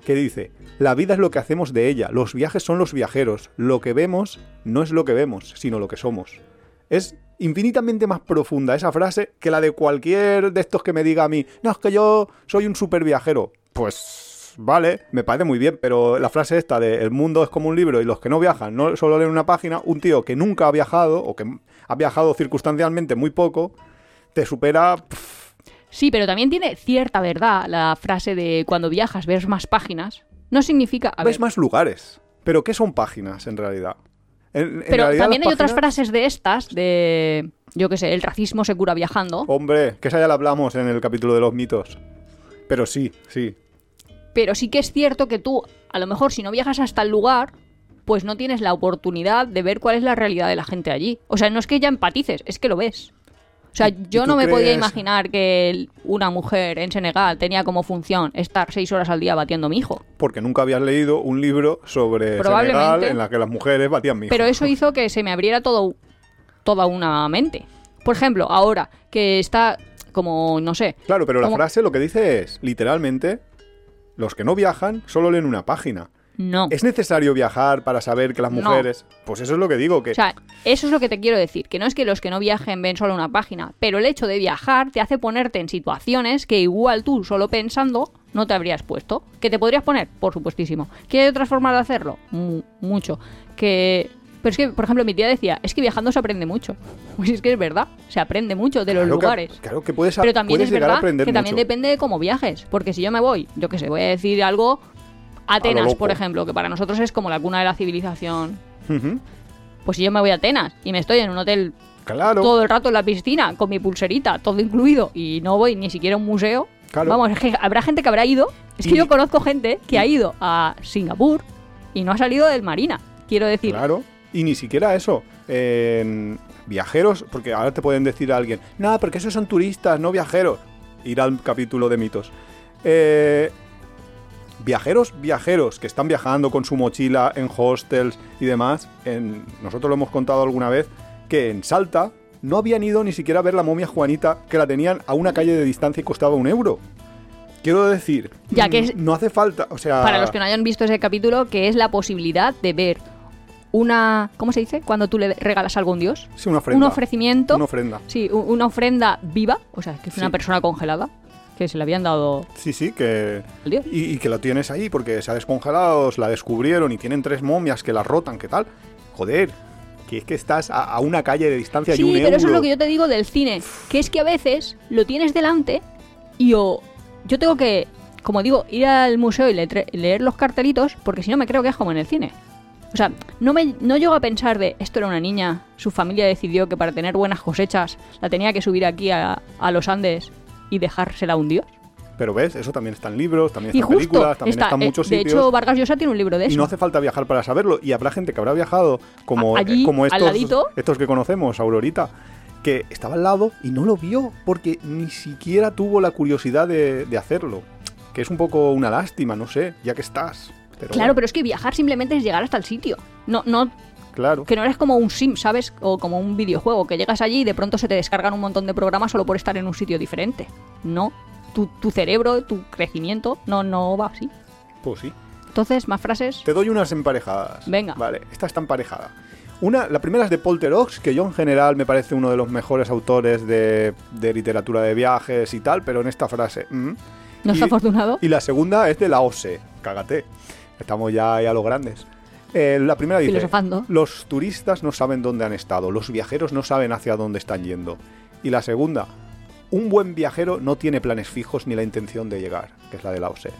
Speaker 2: Que dice, la vida es lo que hacemos de ella, los viajes son los viajeros, lo que vemos no es lo que vemos, sino lo que somos. Es infinitamente más profunda esa frase que la de cualquier de estos que me diga a mí, no, es que yo soy un super viajero. Pues vale, me parece muy bien, pero la frase esta de el mundo es como un libro y los que no viajan no solo leen una página, un tío que nunca ha viajado o que ha viajado circunstancialmente muy poco, te supera...
Speaker 1: Sí, pero también tiene cierta verdad la frase de cuando viajas ves más páginas. No significa. A
Speaker 2: ves
Speaker 1: ver,
Speaker 2: más lugares. Pero ¿qué son páginas en realidad? En- en
Speaker 1: pero
Speaker 2: realidad
Speaker 1: también hay otras frases de estas, de. Yo qué sé, el racismo se cura viajando.
Speaker 2: Hombre, que esa ya la hablamos en el capítulo de los mitos. Pero sí, sí.
Speaker 1: Pero sí que es cierto que tú, a lo mejor si no viajas hasta el lugar, pues no tienes la oportunidad de ver cuál es la realidad de la gente allí. O sea, no es que ya empatices, es que lo ves. O sea,
Speaker 2: ¿Y- y
Speaker 1: yo no me podía imaginar que una mujer en Senegal tenía como función estar seis horas al día batiendo a mi hijo.
Speaker 2: Porque nunca habías leído un libro sobre. Senegal en la que las mujeres batían mi
Speaker 1: Pero eso *laughs* hizo que se me abriera todo, toda una mente. Por ejemplo, ahora que está como, no sé,
Speaker 2: Claro, pero la frase lo que dice es, literalmente, los que no viajan solo leen una página.
Speaker 1: No.
Speaker 2: ¿Es necesario viajar para saber que las
Speaker 1: No.
Speaker 2: mujeres... Pues eso es lo que digo, que...
Speaker 1: O sea, eso es lo que te quiero decir, que no es que los que no viajen ven solo una página, pero el hecho de viajar te hace ponerte en situaciones que igual tú solo pensando no te habrías puesto. ¿Que te podrías poner? Por supuestísimo. ¿Que hay otras formas de hacerlo? Mu- mucho. Que... Pero es que, por ejemplo, mi tía decía, es que viajando se aprende mucho. *laughs* Pues es que es verdad, se aprende mucho de los
Speaker 2: Claro que-
Speaker 1: lugares.
Speaker 2: claro que puedes,
Speaker 1: Pero también
Speaker 2: puedes
Speaker 1: es
Speaker 2: llegar
Speaker 1: verdad
Speaker 2: a aprender
Speaker 1: que también
Speaker 2: mucho.
Speaker 1: depende de cómo viajes. Porque si yo me voy, yo que sé, voy a decir algo, Atenas, por ejemplo, que para nosotros es como la cuna de la civilización. Pues si yo me voy a Atenas y me estoy en un hotel
Speaker 2: Claro.
Speaker 1: todo el rato en la piscina, con mi pulserita, todo incluido, y no voy ni siquiera a un museo,
Speaker 2: Claro.
Speaker 1: vamos, es que habrá gente que habrá ido. Es que
Speaker 2: Y-
Speaker 1: yo conozco gente que ha ido a Singapur y no ha salido del Marina. Quiero decir,
Speaker 2: Claro. Y ni siquiera eso. Viajeros, porque ahora te pueden decir a alguien, no, porque esos son turistas, no viajeros. Ir al capítulo de mitos. Eh, viajeros, viajeros, que están viajando con su mochila en hostels y demás. En, nosotros lo hemos contado alguna vez, que en Salta no habían ido ni siquiera a ver la momia Juanita, que la tenían a una calle de distancia y costaba un euro. Quiero decir,
Speaker 1: Ya que es-
Speaker 2: no hace falta, o sea...
Speaker 1: para los que no hayan visto ese capítulo, que es la posibilidad de ver una. ¿Cómo se dice? Cuando tú le regalas algo a un dios.
Speaker 2: Sí, una ofrenda.
Speaker 1: Un ofrecimiento.
Speaker 2: Una ofrenda.
Speaker 1: Sí, una ofrenda viva, o sea, que es una
Speaker 2: Sí.
Speaker 1: persona congelada, que se le habían dado
Speaker 2: Sí, sí, que... Y, y que lo tienes ahí porque se ha descongelado, la descubrieron y tienen tres momias que la rotan, ¿qué tal? Joder, que es que estás a, a una calle de distancia y
Speaker 1: Sí,
Speaker 2: un
Speaker 1: pero
Speaker 2: euro.
Speaker 1: eso es lo que yo te digo del cine, que es que a veces lo tienes delante y o yo tengo que, como digo, ir al museo y le- leer los cartelitos, porque si no me creo que es como en el cine. O sea, no me no llego a pensar de esto era una niña, su familia decidió que para tener buenas cosechas la tenía que subir aquí a, a los Andes y dejársela a un dios.
Speaker 2: Pero ves, eso también está en libros, también
Speaker 1: Y
Speaker 2: está en películas, también
Speaker 1: está,
Speaker 2: está en
Speaker 1: eh,
Speaker 2: muchos
Speaker 1: de
Speaker 2: sitios.
Speaker 1: hecho Vargas Llosa tiene un libro de eso.
Speaker 2: y no hace falta viajar para saberlo. Y habrá gente que habrá viajado, como,
Speaker 1: allí,
Speaker 2: eh, como estos, estos que conocemos, Aurorita, que estaba al lado y no lo vio porque ni siquiera tuvo la curiosidad de, de hacerlo. Que es un poco una lástima, no sé, ya que estás. Pero
Speaker 1: Claro,
Speaker 2: bueno,
Speaker 1: pero es que viajar simplemente es llegar hasta el sitio. No, no,
Speaker 2: claro.
Speaker 1: que no eres como un sim, ¿sabes? O como un videojuego, que llegas allí y de pronto se te descargan un montón de programas solo por estar en un sitio diferente. No, tu, tu cerebro, tu crecimiento, no, no va así.
Speaker 2: Pues sí.
Speaker 1: Entonces, más frases.
Speaker 2: Te doy unas emparejadas.
Speaker 1: Venga.
Speaker 2: Vale, esta está emparejada. Una, la primera es de Paul Theroux, que yo en general me parece uno de los mejores autores de, de literatura de viajes y tal, pero en esta frase... mm.
Speaker 1: ¿No
Speaker 2: Y-
Speaker 1: afortunado?
Speaker 2: Y la segunda es de la OSE, cágate. Estamos ya ahí a los grandes. Eh, la primera dice, los turistas no saben dónde han estado, los viajeros no saben hacia dónde están yendo. Y la segunda, un buen viajero no tiene planes fijos ni la intención de llegar, que es la de la OSE.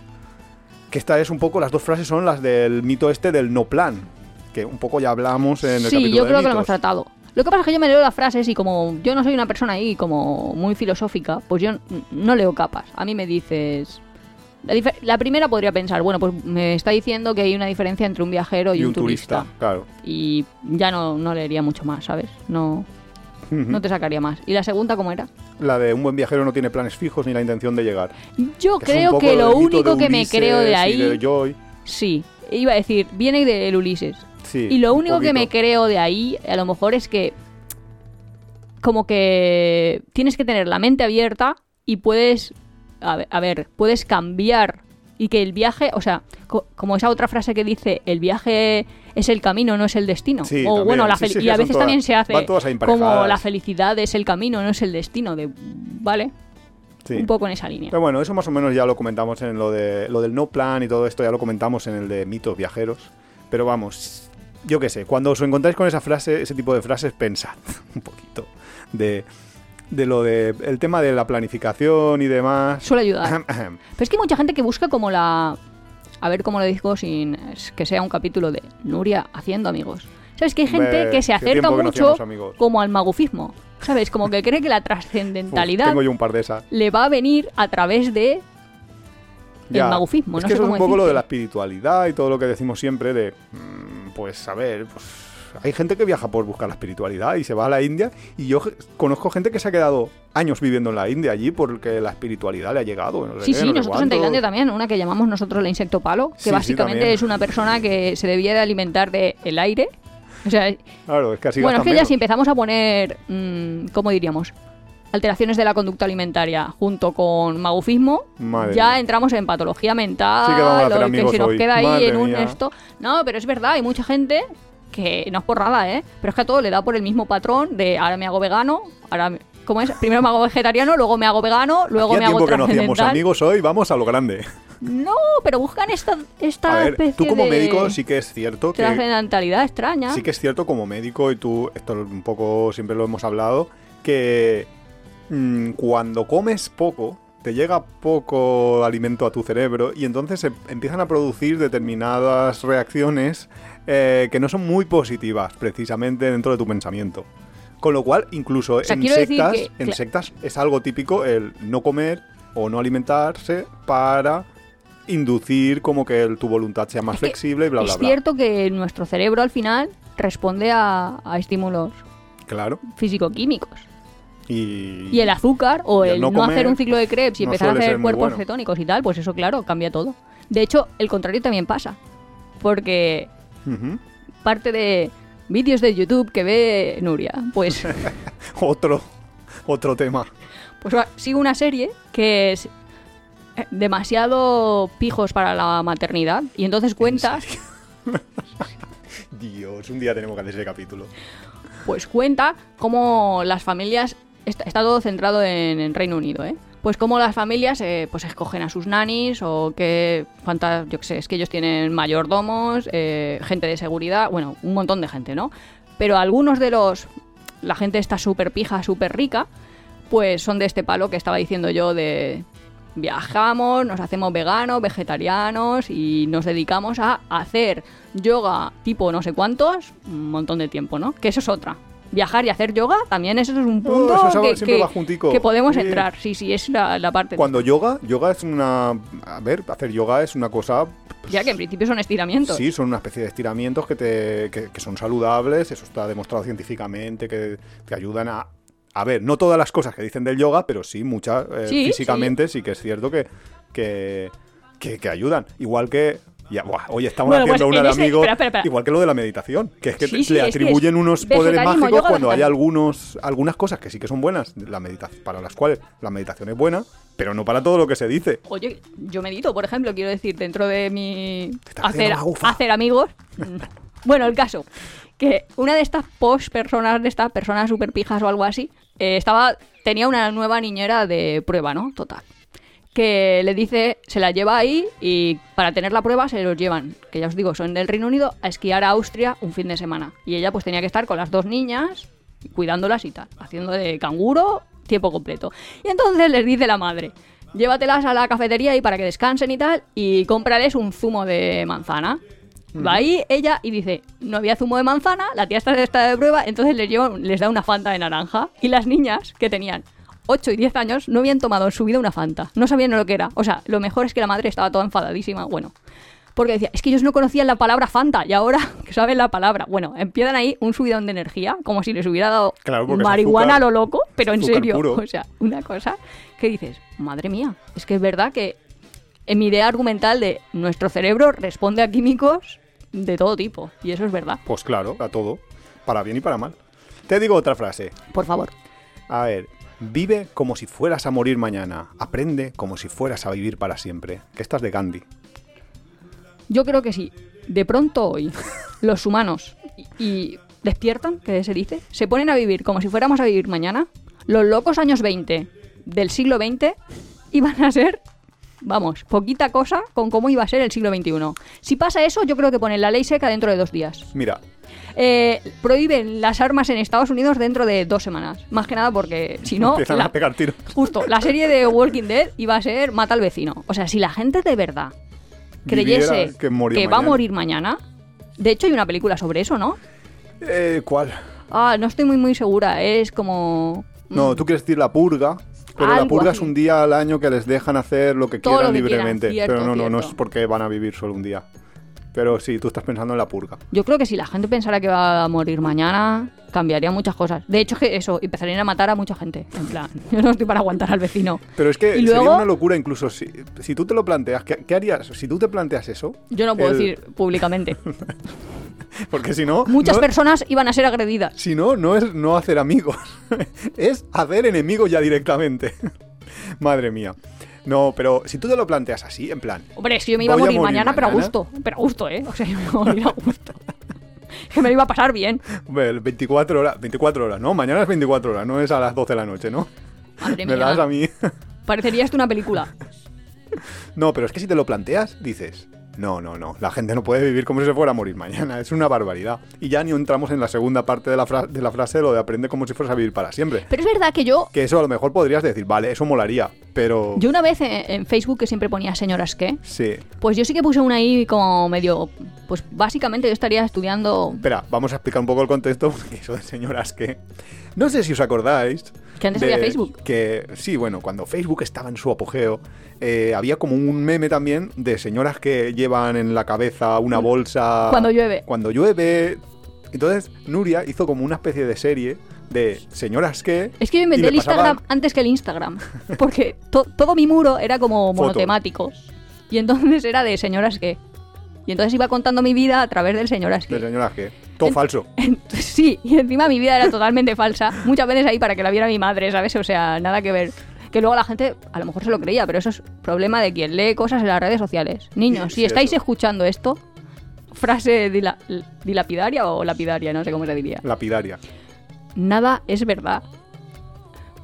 Speaker 2: Que esta es un poco, las dos frases son las del mito este del no plan, que un poco ya hablamos en el
Speaker 1: Sí,
Speaker 2: capítulo
Speaker 1: yo
Speaker 2: de
Speaker 1: creo que lo hemos tratado. Lo que pasa es que yo me leo las frases y como yo no soy una persona ahí como muy filosófica, pues yo no leo capas. A mí me dices... La, primera podría pensar, bueno, pues me está diciendo que hay una diferencia entre un viajero y,
Speaker 2: Y un turista, claro.
Speaker 1: y ya no, no leería mucho más, ¿sabes? No, no te sacaría más. ¿Y la segunda cómo era?
Speaker 2: La de un buen viajero no tiene planes fijos ni la intención de llegar.
Speaker 1: Yo
Speaker 2: Que un
Speaker 1: creo que lo único que me creo de ahí...
Speaker 2: de Joy.
Speaker 1: Sí, iba a decir, viene del Ulises.
Speaker 2: Sí,
Speaker 1: Y lo
Speaker 2: un
Speaker 1: único que me creo de ahí, a lo mejor es que como que tienes que tener la mente abierta y puedes, a ver, a ver, puedes cambiar y que el viaje, o sea, co- como esa otra frase que dice, el viaje es el camino, no es el destino.
Speaker 2: Sí,
Speaker 1: o
Speaker 2: también.
Speaker 1: bueno, la
Speaker 2: Sí,
Speaker 1: y a veces
Speaker 2: todas-
Speaker 1: también se hace como la felicidad es el camino, no es el destino, de, ¿vale?
Speaker 2: Sí.
Speaker 1: Un poco en esa línea.
Speaker 2: Pero bueno, eso más o menos ya lo comentamos en lo de lo del no plan y todo esto, ya lo comentamos en el de mitos viajeros. Pero vamos, yo qué sé, cuando os encontráis con esa frase, ese tipo de frases, pensad *laughs* un poquito de, de lo de el tema de la planificación y demás.
Speaker 1: Suele ayudar. Pero es que hay mucha gente que busca como la... A ver cómo lo digo sin que sea un capítulo de Nuria haciendo amigos. ¿Sabes? Que hay gente que se acerca
Speaker 2: que no
Speaker 1: mucho
Speaker 2: amigos.
Speaker 1: como al magufismo. ¿Sabes? Como que cree que la *laughs* trascendentalidad
Speaker 2: tengo yo un par de esas.
Speaker 1: le va a venir a través de el
Speaker 2: Ya.
Speaker 1: magufismo.
Speaker 2: Es
Speaker 1: no
Speaker 2: que
Speaker 1: sé
Speaker 2: eso es un poco lo de la espiritualidad y todo lo que decimos siempre de, mm, pues a ver, pues hay gente que viaja por buscar la espiritualidad y se va a la India y yo conozco gente que se ha quedado años viviendo en la India allí porque la espiritualidad le ha llegado. no
Speaker 1: Sí, sí,
Speaker 2: no
Speaker 1: nosotros en. Tailandia también, una que llamamos nosotros la insecto palo, que
Speaker 2: Sí,
Speaker 1: básicamente es una persona que se debía de alimentar de el aire. O sea,
Speaker 2: Claro, es que así
Speaker 1: bueno, es que ya si empezamos a poner, mm, ¿cómo diríamos? Alteraciones de la conducta alimentaria junto con magufismo,
Speaker 2: Madre
Speaker 1: ya
Speaker 2: mía.
Speaker 1: entramos en patología mental,
Speaker 2: Sí que vamos a hacer
Speaker 1: o que
Speaker 2: amigos
Speaker 1: se nos
Speaker 2: hoy.
Speaker 1: queda ahí
Speaker 2: Madre
Speaker 1: en un
Speaker 2: mía.
Speaker 1: esto. No, pero es verdad, hay mucha gente que no es por nada, ¿eh? Pero es que a todo le da por el mismo patrón de ahora me hago vegano, ahora me- ¿Cómo es? Primero me hago vegetariano, luego me hago vegano, luego
Speaker 2: Hacía
Speaker 1: me hago
Speaker 2: tiempo que no hacíamos amigos hoy, vamos a lo grande.
Speaker 1: No, pero buscan esta, esta
Speaker 2: A ver,
Speaker 1: especie
Speaker 2: tú como
Speaker 1: de
Speaker 2: médico sí que es cierto que...
Speaker 1: trascendentalidad extraña.
Speaker 2: Sí que es cierto como médico, y tú, esto un poco siempre lo hemos hablado, que mm, cuando comes poco, te llega poco alimento a tu cerebro y entonces se empiezan a producir determinadas reacciones eh, que no son muy positivas precisamente dentro de tu pensamiento. Con lo cual, incluso
Speaker 1: sea,
Speaker 2: en, sectas,
Speaker 1: que-
Speaker 2: en
Speaker 1: cla-
Speaker 2: sectas es algo típico el no comer o no alimentarse para inducir como que el- tu voluntad sea más
Speaker 1: Es
Speaker 2: flexible y bla, bla,
Speaker 1: es
Speaker 2: bla.
Speaker 1: cierto que nuestro cerebro al final responde a, a estímulos
Speaker 2: Claro.
Speaker 1: físico-químicos.
Speaker 2: Y,
Speaker 1: Y el azúcar o
Speaker 2: el
Speaker 1: el
Speaker 2: no
Speaker 1: hacer un ciclo de crepes y
Speaker 2: no
Speaker 1: empezar a hacer cuerpos
Speaker 2: bueno.
Speaker 1: cetónicos y tal, pues eso, claro, cambia todo. De hecho, el contrario también pasa. Porque Parte de vídeos de YouTube que ve Nuria, pues, *laughs*
Speaker 2: Otro, otro tema.
Speaker 1: pues sigo una serie que es eh, demasiado pijos para la maternidad y entonces cuenta? *laughs*
Speaker 2: Dios, un día tenemos que hacer ese capítulo.
Speaker 1: pues cuenta cómo las familias está, está todo centrado en, en Reino Unido, ¿eh? Pues cómo las familias eh, pues escogen a sus nanis o que cuántas, yo qué sé, es que ellos tienen mayordomos, eh, gente de seguridad, bueno, un montón de gente, ¿no? Pero algunos de los la gente está súper pija, súper rica, pues son de este palo que estaba diciendo yo de viajamos, nos hacemos veganos, vegetarianos y nos dedicamos a hacer yoga tipo no sé cuántos, un montón de tiempo, ¿no? Que eso es otra. Viajar y hacer yoga también eso es un punto
Speaker 2: Oh, eso
Speaker 1: que, que- que podemos entrar. Sí, sí, es la, la parte.
Speaker 2: Cuando yoga, yoga es una... A ver, hacer yoga es una cosa... pues,
Speaker 1: Ya que en principio son estiramientos.
Speaker 2: Sí, son una especie de estiramientos que, te, que, que son saludables, eso está demostrado científicamente, que te ayudan a... A ver, no todas las cosas que dicen del yoga, pero sí muchas eh,
Speaker 1: Sí,
Speaker 2: físicamente sí. que es cierto que, que, que, que ayudan. Igual que... Ya, buah, hoy estamos
Speaker 1: Bueno, pues
Speaker 2: haciendo una de
Speaker 1: ese-
Speaker 2: amigos,
Speaker 1: espera, espera, espera.
Speaker 2: igual que lo de la meditación, que es que
Speaker 1: Sí,
Speaker 2: te-
Speaker 1: sí,
Speaker 2: le
Speaker 1: es que es
Speaker 2: atribuyen unos poderes mágicos cuando hay algunos, algunas cosas que sí que son buenas, la medita para las cuales la meditación es buena, pero no para todo lo que se dice.
Speaker 1: Oye, yo medito, por ejemplo, quiero decir, dentro de mi hacer,
Speaker 2: haciendo
Speaker 1: amigos. *laughs* Bueno, el caso, que una de estas post personas, de estas personas super pijas o algo así, eh, estaba, tenía una nueva niñera de prueba, ¿no? Total. Que le dice, se la lleva ahí y para tener la prueba se los llevan, que ya os digo, son del Reino Unido, a esquiar a Austria un fin de semana. Y ella pues tenía que estar con las dos niñas, cuidándolas y tal, haciendo de canguro tiempo completo. Y entonces les dice la madre, llévatelas a la cafetería y para que descansen y tal, y cómprales un zumo de manzana. Va ahí ella y dice, no había zumo de manzana, la tía está, está de prueba, entonces les, lleva- les da una fanta de naranja. Y las niñas, que tenían 8 y 10 años, no habían tomado en su vida una fanta. No sabían lo que era. O sea, lo mejor es que la madre estaba toda enfadadísima. Bueno, porque decía, es que ellos no conocían la palabra Fanta y ahora *laughs* que saben la palabra. Bueno, empiezan ahí un subidón de energía, como si les hubiera dado
Speaker 2: Claro,
Speaker 1: marihuana a lo loco, pero en serio.
Speaker 2: puro.
Speaker 1: O sea, una cosa que dices, madre mía, es que es verdad que en mi idea argumental de nuestro cerebro responde a químicos de todo tipo. Y eso es verdad.
Speaker 2: Pues claro, a todo, para bien y para mal. Te digo otra frase.
Speaker 1: Por favor.
Speaker 2: A ver, vive como si fueras a morir mañana. Aprende como si fueras a vivir para siempre. Que estás de Gandhi.
Speaker 1: Yo creo que sí. De pronto hoy, los humanos y, y despiertan, que se dice, se ponen a vivir como si fuéramos a vivir mañana. Los locos años 20 del siglo XX iban a ser, vamos, poquita cosa con cómo iba a ser el siglo XXI. Si pasa eso, yo creo que ponen la ley seca dentro de dos días.
Speaker 2: Mira,
Speaker 1: Eh, prohíben las armas en Estados Unidos dentro de dos semanas. Más que nada porque, si no,
Speaker 2: empiezan
Speaker 1: la-
Speaker 2: a pegar tiros.
Speaker 1: justo, la serie de Walking Dead iba a ser Mata al vecino. O sea, si la gente de verdad creyese
Speaker 2: que
Speaker 1: va a morir mañana. De hecho, hay una película sobre eso, ¿no?
Speaker 2: Eh, ¿Cuál?
Speaker 1: Ah, no estoy muy muy segura. Es como.
Speaker 2: No, tú quieres decir la purga. Pero la purga
Speaker 1: así.
Speaker 2: es un día al año que les dejan hacer lo que
Speaker 1: Todo
Speaker 2: quieran
Speaker 1: lo que quieran,
Speaker 2: libremente.
Speaker 1: cierto,
Speaker 2: pero no, no, no es porque van a vivir solo un día. Pero sí, tú estás pensando en la purga.
Speaker 1: Yo creo que si la gente pensara que va a morir mañana, cambiaría muchas cosas. De hecho, que eso, empezarían a matar a mucha gente. En plan, *laughs* yo no estoy para aguantar al vecino.
Speaker 2: Pero es que
Speaker 1: Y
Speaker 2: sería una locura incluso si, si tú te lo planteas. ¿qué, qué harías? Si tú te planteas eso.
Speaker 1: Yo no puedo
Speaker 2: el-
Speaker 1: decir públicamente. *laughs*
Speaker 2: Porque si no.
Speaker 1: Muchas
Speaker 2: no-
Speaker 1: personas iban a ser agredidas.
Speaker 2: Si no, no es no hacer amigos. *laughs* es hacer enemigos ya directamente. Madre mía. No, pero si tú te lo planteas así, en plan.
Speaker 1: Hombre, es que yo me iba a morir, mañana, pero a gusto. Pero a gusto, ¿eh? O sea, yo me iba a morir a gusto. *laughs* que me lo iba a pasar bien.
Speaker 2: Bueno, 24 horas, 24 horas, ¿no? Mañana es 24 horas, no es a las 12 de la noche, ¿no?
Speaker 1: Madre *laughs*
Speaker 2: Me
Speaker 1: mía.
Speaker 2: das a mí. *laughs*
Speaker 1: Parecería esto una película.
Speaker 2: No, pero es que si te lo planteas, dices, no, no, no, la gente no puede vivir como si se fuera a morir mañana, es una barbaridad. Y ya ni entramos en la segunda parte de la, de la frase, lo de aprende como si fueras a vivir para siempre.
Speaker 1: Pero es verdad que yo,
Speaker 2: Que eso a lo mejor podrías decir, vale, eso molaría, pero...
Speaker 1: yo una vez en, en Facebook que siempre ponía señoras que,
Speaker 2: Sí.
Speaker 1: pues yo sí que puse una ahí como medio, pues básicamente yo estaría estudiando,
Speaker 2: Espera, vamos a explicar un poco el contexto, porque eso de señoras que... No sé si os acordáis...
Speaker 1: Que antes
Speaker 2: de-
Speaker 1: había Facebook.
Speaker 2: Que sí, bueno, cuando Facebook estaba en su apogeo, eh, había como un meme también de señoras que llevan en la cabeza una bolsa...
Speaker 1: Cuando llueve.
Speaker 2: Cuando llueve... Entonces Nuria hizo como una especie de serie de señoras que...
Speaker 1: Es que yo inventé el Instagram
Speaker 2: pasaban-
Speaker 1: antes que el Instagram. *laughs* Porque to- todo mi muro era como
Speaker 2: Fotos.
Speaker 1: monotemático. Y entonces era de señoras que. Y entonces iba contando mi vida a través del señoras que.
Speaker 2: señoras que... Todo
Speaker 1: En-
Speaker 2: falso. *laughs*
Speaker 1: Sí, y encima mi vida era totalmente falsa. Muchas veces ahí para que la viera mi madre, ¿sabes? O sea, nada que ver. Que luego la gente a lo mejor se lo creía, pero eso es problema de quien lee cosas en las redes sociales. Niños,
Speaker 2: Sí,
Speaker 1: si estáis escuchando esto, frase dila- dilapidaria o lapidaria, no sé cómo se diría.
Speaker 2: Lapidaria.
Speaker 1: nada es verdad.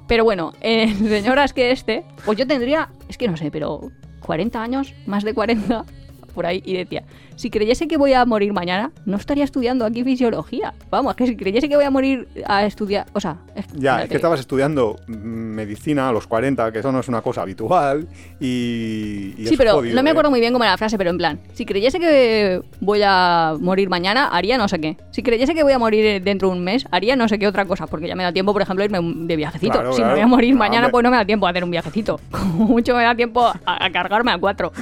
Speaker 1: Pero bueno, eh, *laughs* señoras que este, pues yo tendría, es que no sé, pero 40 años, más de 40, por ahí, y decía, si creyese que voy a morir mañana, no estaría estudiando aquí fisiología. Vamos, que si creyese que voy a morir a estudiar, o sea, es-
Speaker 2: Ya, es que estabas estudiando medicina a los 40, que eso no es una cosa habitual. Y. y
Speaker 1: Sí, pero
Speaker 2: jodido,
Speaker 1: no me
Speaker 2: ¿eh?
Speaker 1: acuerdo muy bien cómo era la frase, pero en plan, si creyese que voy a morir mañana, haría no sé qué. Si creyese que voy a morir dentro de un mes, haría no sé qué otra cosa, porque ya me da tiempo, por ejemplo, irme de viajecito.
Speaker 2: Claro,
Speaker 1: si
Speaker 2: claro.
Speaker 1: me voy a morir mañana, pues no me da tiempo a hacer un viajecito. *laughs* Como mucho me da tiempo a, a cargarme a cuatro.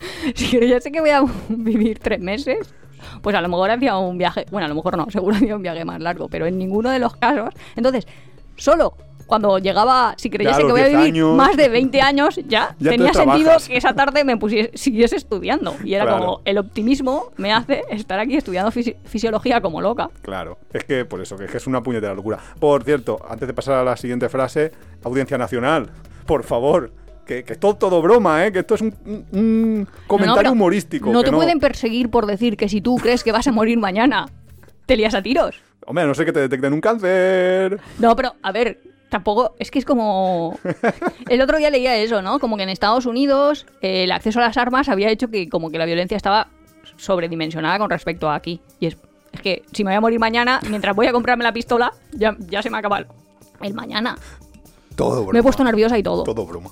Speaker 1: *laughs* si creyese que voy a *laughs* vivir tres meses, pues a lo mejor hacía un viaje, bueno, a lo mejor no, *laughs* seguro hacía un viaje más largo, pero en ninguno de los casos. Entonces, solo cuando llegaba, si creyese que voy a
Speaker 2: 10
Speaker 1: vivir
Speaker 2: años.
Speaker 1: más de 20 años, ya,
Speaker 2: Ya
Speaker 1: tenía sentido que esa tarde me pusiese, siguiese estudiando. Y era
Speaker 2: Claro.
Speaker 1: como, el optimismo me hace estar aquí estudiando fisi- fisiología como loca.
Speaker 2: Claro, es que por eso, que es que es una puñetera locura. Por cierto, antes de pasar a la siguiente frase, Audiencia Nacional, por favor, que, que es todo, todo broma, ¿eh? que esto es un, comentario
Speaker 1: No,
Speaker 2: humorístico.
Speaker 1: No
Speaker 2: que
Speaker 1: te pueden perseguir por decir que si tú crees que vas a morir mañana, te lías a tiros.
Speaker 2: Hombre, no sé que te detecten un cáncer.
Speaker 1: No, pero a ver, tampoco. Es que es como. *laughs* El otro día leía eso, ¿no? Como que en Estados Unidos eh, el acceso a las armas había hecho que, como que la violencia estaba sobredimensionada con respecto a aquí. Y es, es que si me voy a morir mañana, mientras voy a comprarme la pistola, ya, ya se me acaba el mañana.
Speaker 2: Todo broma.
Speaker 1: Me he puesto nerviosa y todo.
Speaker 2: Todo broma.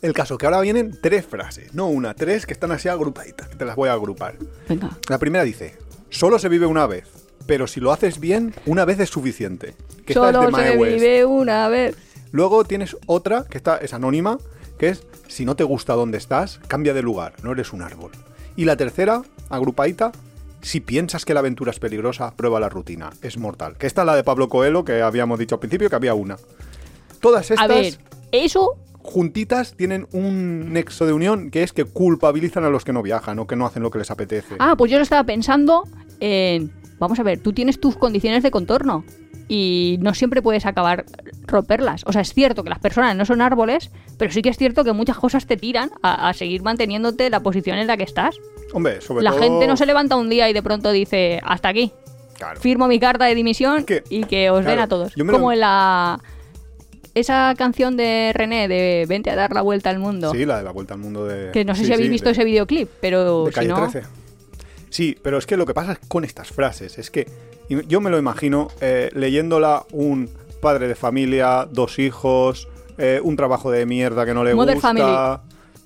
Speaker 2: El caso, que ahora vienen tres frases, no una, tres que están así agrupaditas, que te las voy a agrupar.
Speaker 1: Venga.
Speaker 2: La primera dice, solo se vive una vez, pero si lo haces bien, una vez es suficiente. Que esta es
Speaker 1: Solo se
Speaker 2: West.
Speaker 1: vive una vez.
Speaker 2: Luego tienes otra, que está, es anónima, que es, si no te gusta donde estás, cambia de lugar, no eres un árbol. Y la tercera, agrupadita, si piensas que la aventura es peligrosa, prueba la rutina, es mortal. Que esta es la de Pablo Coelho, que habíamos dicho al principio que había una. Todas estas
Speaker 1: A ver, eso
Speaker 2: juntitas tienen un nexo de unión, que es que culpabilizan a los que no viajan o que no hacen lo que les apetece.
Speaker 1: Ah, pues yo lo estaba pensando en. Vamos a ver, tú tienes tus condiciones de contorno y no siempre puedes acabar romperlas. O sea, es cierto que las personas no son árboles, pero sí que es cierto que muchas cosas te tiran a, a seguir manteniéndote la posición en la que estás.
Speaker 2: Hombre, sobre
Speaker 1: la
Speaker 2: todo...
Speaker 1: gente no se levanta un día y de pronto dice, hasta aquí.
Speaker 2: Claro.
Speaker 1: Firmo mi carta de dimisión y que os den
Speaker 2: claro,
Speaker 1: a todos.
Speaker 2: lo-
Speaker 1: Como en la. Esa canción de René de Vente a dar la vuelta al mundo.
Speaker 2: Sí, la de la vuelta al mundo de...
Speaker 1: Que no sé
Speaker 2: sí,
Speaker 1: si habéis
Speaker 2: sí,
Speaker 1: visto
Speaker 2: de-
Speaker 1: ese videoclip, pero
Speaker 2: de
Speaker 1: si
Speaker 2: calle
Speaker 1: no.
Speaker 2: 13. Sí, pero es que lo que pasa con estas frases es que yo me lo imagino eh, leyéndola un padre de familia, dos hijos, eh, un trabajo de mierda que no le
Speaker 1: Modern
Speaker 2: gusta.
Speaker 1: Family.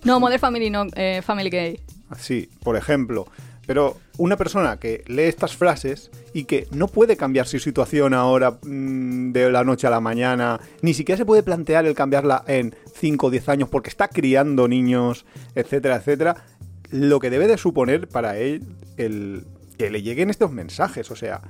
Speaker 1: No, Modern Family, no, eh, Family Gay.
Speaker 2: Así, por ejemplo. Pero una persona que lee estas frases y que no puede cambiar su situación ahora mm, de la noche a la mañana, ni siquiera se puede plantear el cambiarla en 5 o 10 años porque está criando niños, etcétera, etcétera, lo que debe de suponer para él el que le lleguen estos mensajes, o sea,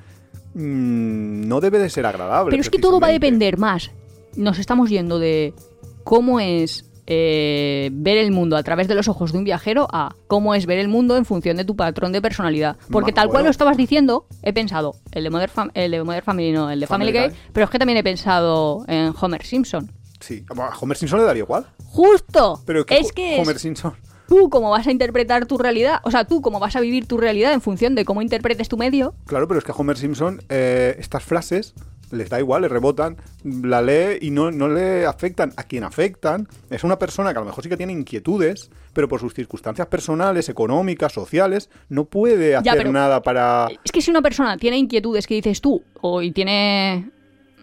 Speaker 2: mm, no debe de ser agradable.
Speaker 1: Pero es que todo va a depender más. Nos estamos yendo de cómo es eh, ver el mundo a través de los ojos de un viajero a cómo es ver el mundo en función de tu patrón de personalidad. Porque tal cual lo estabas diciendo, he pensado, el de Modern, Fam- el de Modern Family no, el de Family,
Speaker 2: Family
Speaker 1: Guy,
Speaker 2: Guy.
Speaker 1: pero es que también he pensado en Homer Simpson.
Speaker 2: Sí, a Homer Simpson le daría igual.
Speaker 1: Justo.
Speaker 2: Pero que
Speaker 1: es que
Speaker 2: Homer
Speaker 1: es
Speaker 2: Simpson...
Speaker 1: tú cómo vas a interpretar tu realidad, o sea, tú cómo vas a vivir tu realidad en función de cómo interpretes tu medio.
Speaker 2: Claro, pero es que Homer Simpson, eh, estas frases les da igual, le rebotan, la lee y no, no le afectan. A quien afectan es una persona que a lo mejor sí que tiene inquietudes, pero por sus circunstancias personales, económicas, sociales, no puede hacer nada para...
Speaker 1: Es que si una persona tiene inquietudes que dices tú, o y tiene.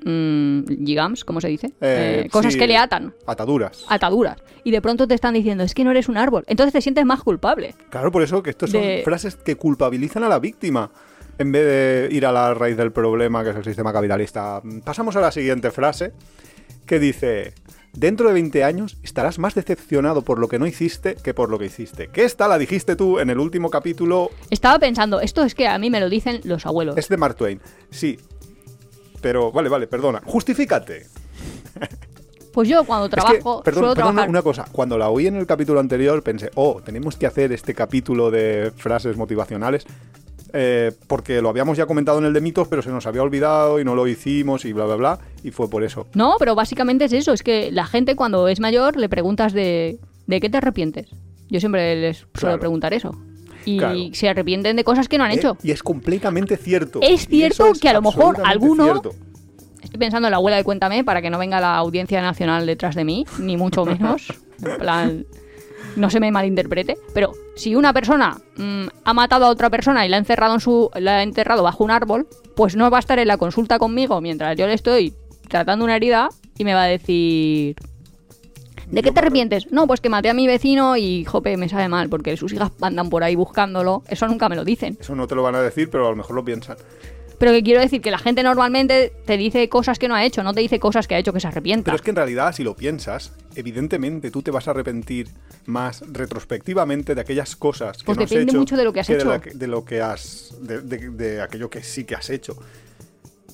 Speaker 1: mm, gigams, ¿cómo se dice?
Speaker 2: Eh,
Speaker 1: Eh, cosas
Speaker 2: sí,
Speaker 1: que le atan,
Speaker 2: Ataduras.
Speaker 1: ataduras. Y de pronto te están diciendo, es que no eres un árbol. Entonces te sientes más culpable.
Speaker 2: Claro, por eso que estos son
Speaker 1: De-
Speaker 2: frases que culpabilizan a la víctima. En vez de ir a la raíz del problema, que es el sistema capitalista. Pasamos a la siguiente frase, que dice... Dentro de 20 años estarás más decepcionado por lo que no hiciste que por lo que hiciste. Que esta la dijiste tú en el último capítulo.
Speaker 1: Estaba pensando, esto es que a mí me lo dicen los abuelos.
Speaker 2: Es de Mark Twain. Sí. Pero, vale, vale, perdona. Justifícate.
Speaker 1: Pues yo cuando
Speaker 2: Es que,
Speaker 1: trabajo,
Speaker 2: perdón,
Speaker 1: suelo
Speaker 2: perdona
Speaker 1: trabajar.
Speaker 2: una cosa. Cuando la oí en el capítulo anterior pensé, oh, tenemos que hacer este capítulo de frases motivacionales. Eh, porque lo habíamos ya comentado en el de mitos, pero se nos había olvidado y no lo hicimos y bla, bla, bla. Y fue por eso.
Speaker 1: No, pero básicamente es eso, es que la gente cuando es mayor le preguntas de ¿de qué te arrepientes? Yo siempre les suelo
Speaker 2: Claro.
Speaker 1: preguntar eso. Y
Speaker 2: Claro.
Speaker 1: se arrepienten de cosas que no han
Speaker 2: Eh,
Speaker 1: hecho.
Speaker 2: Y es completamente cierto.
Speaker 1: Es cierto
Speaker 2: es
Speaker 1: que a lo mejor alguno-
Speaker 2: cierto.
Speaker 1: Estoy pensando en la abuela de Cuéntame para que no venga la audiencia nacional detrás de mí, ni mucho menos. *laughs* en plan, no se me malinterprete. Pero si una persona mm, ha matado a otra persona y la ha encerrado en su, la ha enterrado bajo un árbol, pues no va a estar en la consulta conmigo mientras yo le estoy tratando una herida y me va a decir. ¿De qué te arrepientes? No, pues que maté a mi vecino y, jope, me sabe mal, porque sus hijas andan por ahí buscándolo. Eso nunca me lo dicen.
Speaker 2: Eso no te lo van a decir, pero a lo mejor lo piensan.
Speaker 1: Pero que quiero decir que la gente normalmente te dice cosas que no ha hecho, no te dice cosas que ha hecho que se arrepienta.
Speaker 2: Pero es que en realidad, si lo piensas, evidentemente tú te vas a arrepentir más retrospectivamente de aquellas cosas que
Speaker 1: Pues
Speaker 2: no has
Speaker 1: depende
Speaker 2: hecho
Speaker 1: mucho de lo que has hecho.
Speaker 2: que- De, lo que has. De, de- de aquello que sí que has hecho.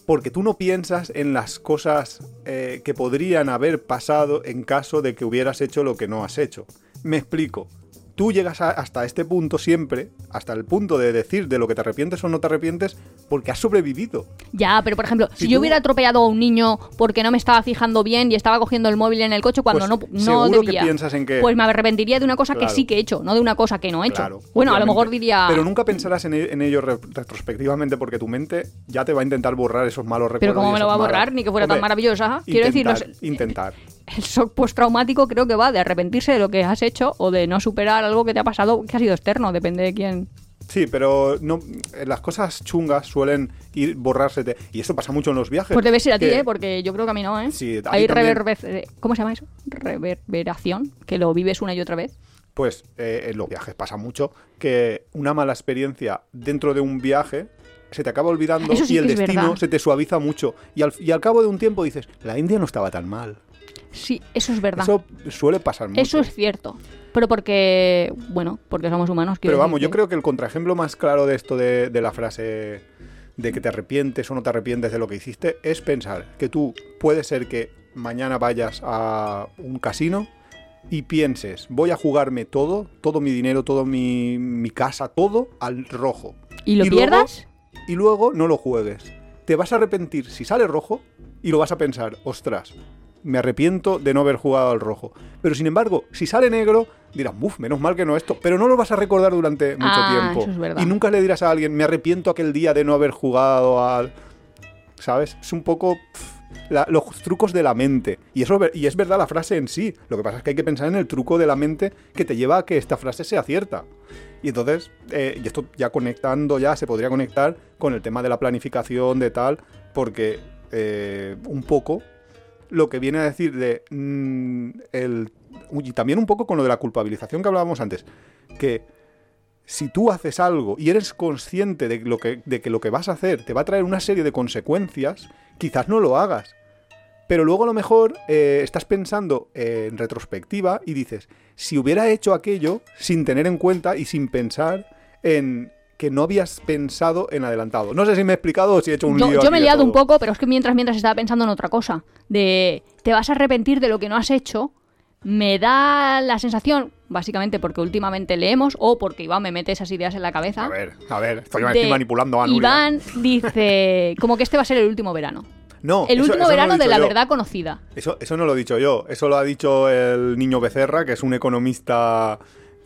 Speaker 2: Porque tú no piensas en las cosas eh, que podrían haber pasado en caso de que hubieras hecho lo que no has hecho. Me explico. Tú llegas a- hasta este punto siempre, hasta el punto de decir de lo que te arrepientes o no te arrepientes, porque has sobrevivido.
Speaker 1: Ya, pero por ejemplo, si,
Speaker 2: Si
Speaker 1: yo
Speaker 2: tú-
Speaker 1: hubiera atropellado a un niño porque no me estaba fijando bien y estaba cogiendo el móvil en el coche cuando
Speaker 2: Pues
Speaker 1: no, no
Speaker 2: seguro que
Speaker 1: debía,
Speaker 2: piensas en que-
Speaker 1: pues me arrepentiría de una cosa
Speaker 2: Claro.
Speaker 1: que sí que he hecho, no de una cosa que no he hecho.
Speaker 2: Claro,
Speaker 1: bueno, a lo mejor diría...
Speaker 2: Pero nunca pensarás en, en ello re- retrospectivamente porque tu mente ya te va a intentar borrar esos malos recuerdos.
Speaker 1: Pero ¿cómo me lo va a
Speaker 2: malos-
Speaker 1: borrar? Ni que fuera tan maravillosa. Quiero decir,
Speaker 2: intentar,
Speaker 1: los-
Speaker 2: intentar.
Speaker 1: El shock postraumático creo que va de arrepentirse de lo que has hecho o de no superar algo que te ha pasado que ha sido externo, depende de quién.
Speaker 2: Sí, pero no, eh, las cosas chungas suelen ir borrársete. Y eso pasa mucho en los viajes.
Speaker 1: Pues debe ser a ti, ¿eh? Porque yo creo que a mí no, ¿eh?
Speaker 2: Sí,
Speaker 1: Hay
Speaker 2: también.
Speaker 1: reverber- ¿Cómo se llama eso? Reverberación, que lo vives una y otra vez.
Speaker 2: Pues eh, en los viajes pasa mucho que una mala experiencia dentro de un viaje se te acaba olvidando
Speaker 1: sí
Speaker 2: y el destino
Speaker 1: verdad.
Speaker 2: se te suaviza mucho. Y al, y al cabo de un tiempo dices, la India no estaba tan mal.
Speaker 1: Sí, eso es verdad.
Speaker 2: Eso suele pasar mucho.
Speaker 1: Eso es cierto. Pero porque, bueno, porque somos humanos.
Speaker 2: Pero vamos,
Speaker 1: decir
Speaker 2: yo creo que el contraejemplo más claro de esto de, de la frase de que te arrepientes o no te arrepientes de lo que hiciste es pensar que tú puede ser que mañana vayas a un casino y pienses, voy a jugarme todo, todo mi dinero, todo mi, mi casa, todo al rojo.
Speaker 1: ¿Y lo pierdas?
Speaker 2: y luego no lo juegues. Te vas a arrepentir si sale rojo y lo vas a pensar, ostras, me arrepiento de no haber jugado al rojo. Pero sin embargo, si sale negro, dirás, uff, menos mal que no esto. Pero no lo vas a recordar durante mucho
Speaker 1: Ah,
Speaker 2: tiempo.
Speaker 1: es.
Speaker 2: Y nunca le dirás a alguien, me arrepiento aquel día de no haber jugado al... ¿Sabes? Es un poco... la- los trucos de la mente. Y, eso, y es verdad la frase en sí. Lo que pasa es que hay que pensar en el truco de la mente que te lleva a que esta frase sea cierta. Y entonces, eh, y esto ya conectando, ya se podría conectar con el tema de la planificación, de tal, porque eh, un poco lo que viene a decir de mm, el y también un poco con lo de la culpabilización que hablábamos antes, que si tú haces algo y eres consciente de, lo que, de que lo que vas a hacer te va a traer una serie de consecuencias, quizás no lo hagas. Pero luego a lo mejor eh, estás pensando en retrospectiva y dices, si hubiera hecho aquello sin tener en cuenta y sin pensar en que no habías pensado en adelantado. No sé si me he explicado o si he hecho un
Speaker 1: Yo,
Speaker 2: lío.
Speaker 1: yo me he liado un poco, pero es que mientras, mientras estaba pensando en otra cosa. De te vas a arrepentir de lo que no has hecho. Me da la sensación, básicamente porque últimamente leemos o porque Iván me mete esas ideas en la cabeza.
Speaker 2: A ver, a ver, estoy,
Speaker 1: de-
Speaker 2: estoy manipulando a Nuria.
Speaker 1: Iván dice como que este va a ser el último verano.
Speaker 2: No,
Speaker 1: El
Speaker 2: eso-
Speaker 1: último
Speaker 2: eso no
Speaker 1: verano de la
Speaker 2: yo.
Speaker 1: verdad conocida.
Speaker 2: Eso, eso no lo he dicho yo, eso lo ha dicho el niño Becerra, que es un economista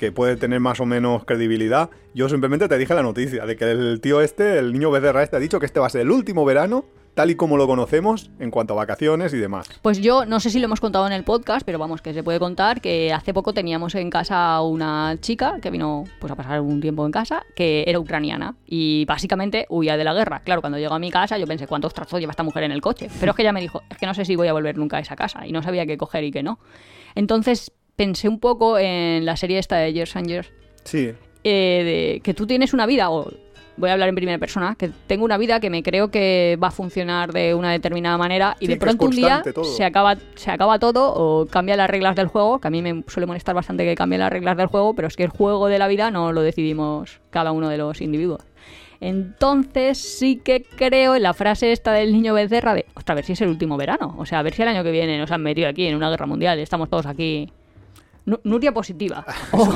Speaker 2: que puede tener más o menos credibilidad. Yo simplemente te dije la noticia de que el tío este, el niño Becerra este, ha dicho que este va a ser el último verano tal y como lo conocemos en cuanto a vacaciones y demás.
Speaker 1: Pues yo no sé si lo hemos contado en el podcast, pero vamos, que se puede contar que hace poco teníamos en casa una chica que vino pues a pasar un tiempo en casa, que era ucraniana y básicamente huía de la guerra. Claro, cuando llegó a mi casa yo pensé, ¿cuántos trastos lleva esta mujer en el coche? Pero es que ella me dijo, es que no sé si voy a volver nunca a esa casa y no sabía qué coger y qué no. Entonces pensé un poco en la serie esta de Years and Years,
Speaker 2: Sí,
Speaker 1: eh, de que tú tienes una vida, o voy a hablar en primera persona, que tengo una vida que me creo que va a funcionar de una determinada manera y
Speaker 2: Sí,
Speaker 1: de pronto un día
Speaker 2: todo.
Speaker 1: se acaba, se acaba todo o cambia las reglas del juego, que a mí me suele molestar bastante que cambien las reglas del juego, pero es que el juego de la vida no lo decidimos cada uno de los individuos. Entonces sí que creo en la frase esta del niño becerra de, ostras, a ver si es el último verano, o sea, a ver si el año que viene nos han metido aquí en una guerra mundial, estamos todos aquí Nuria positiva. *laughs* O,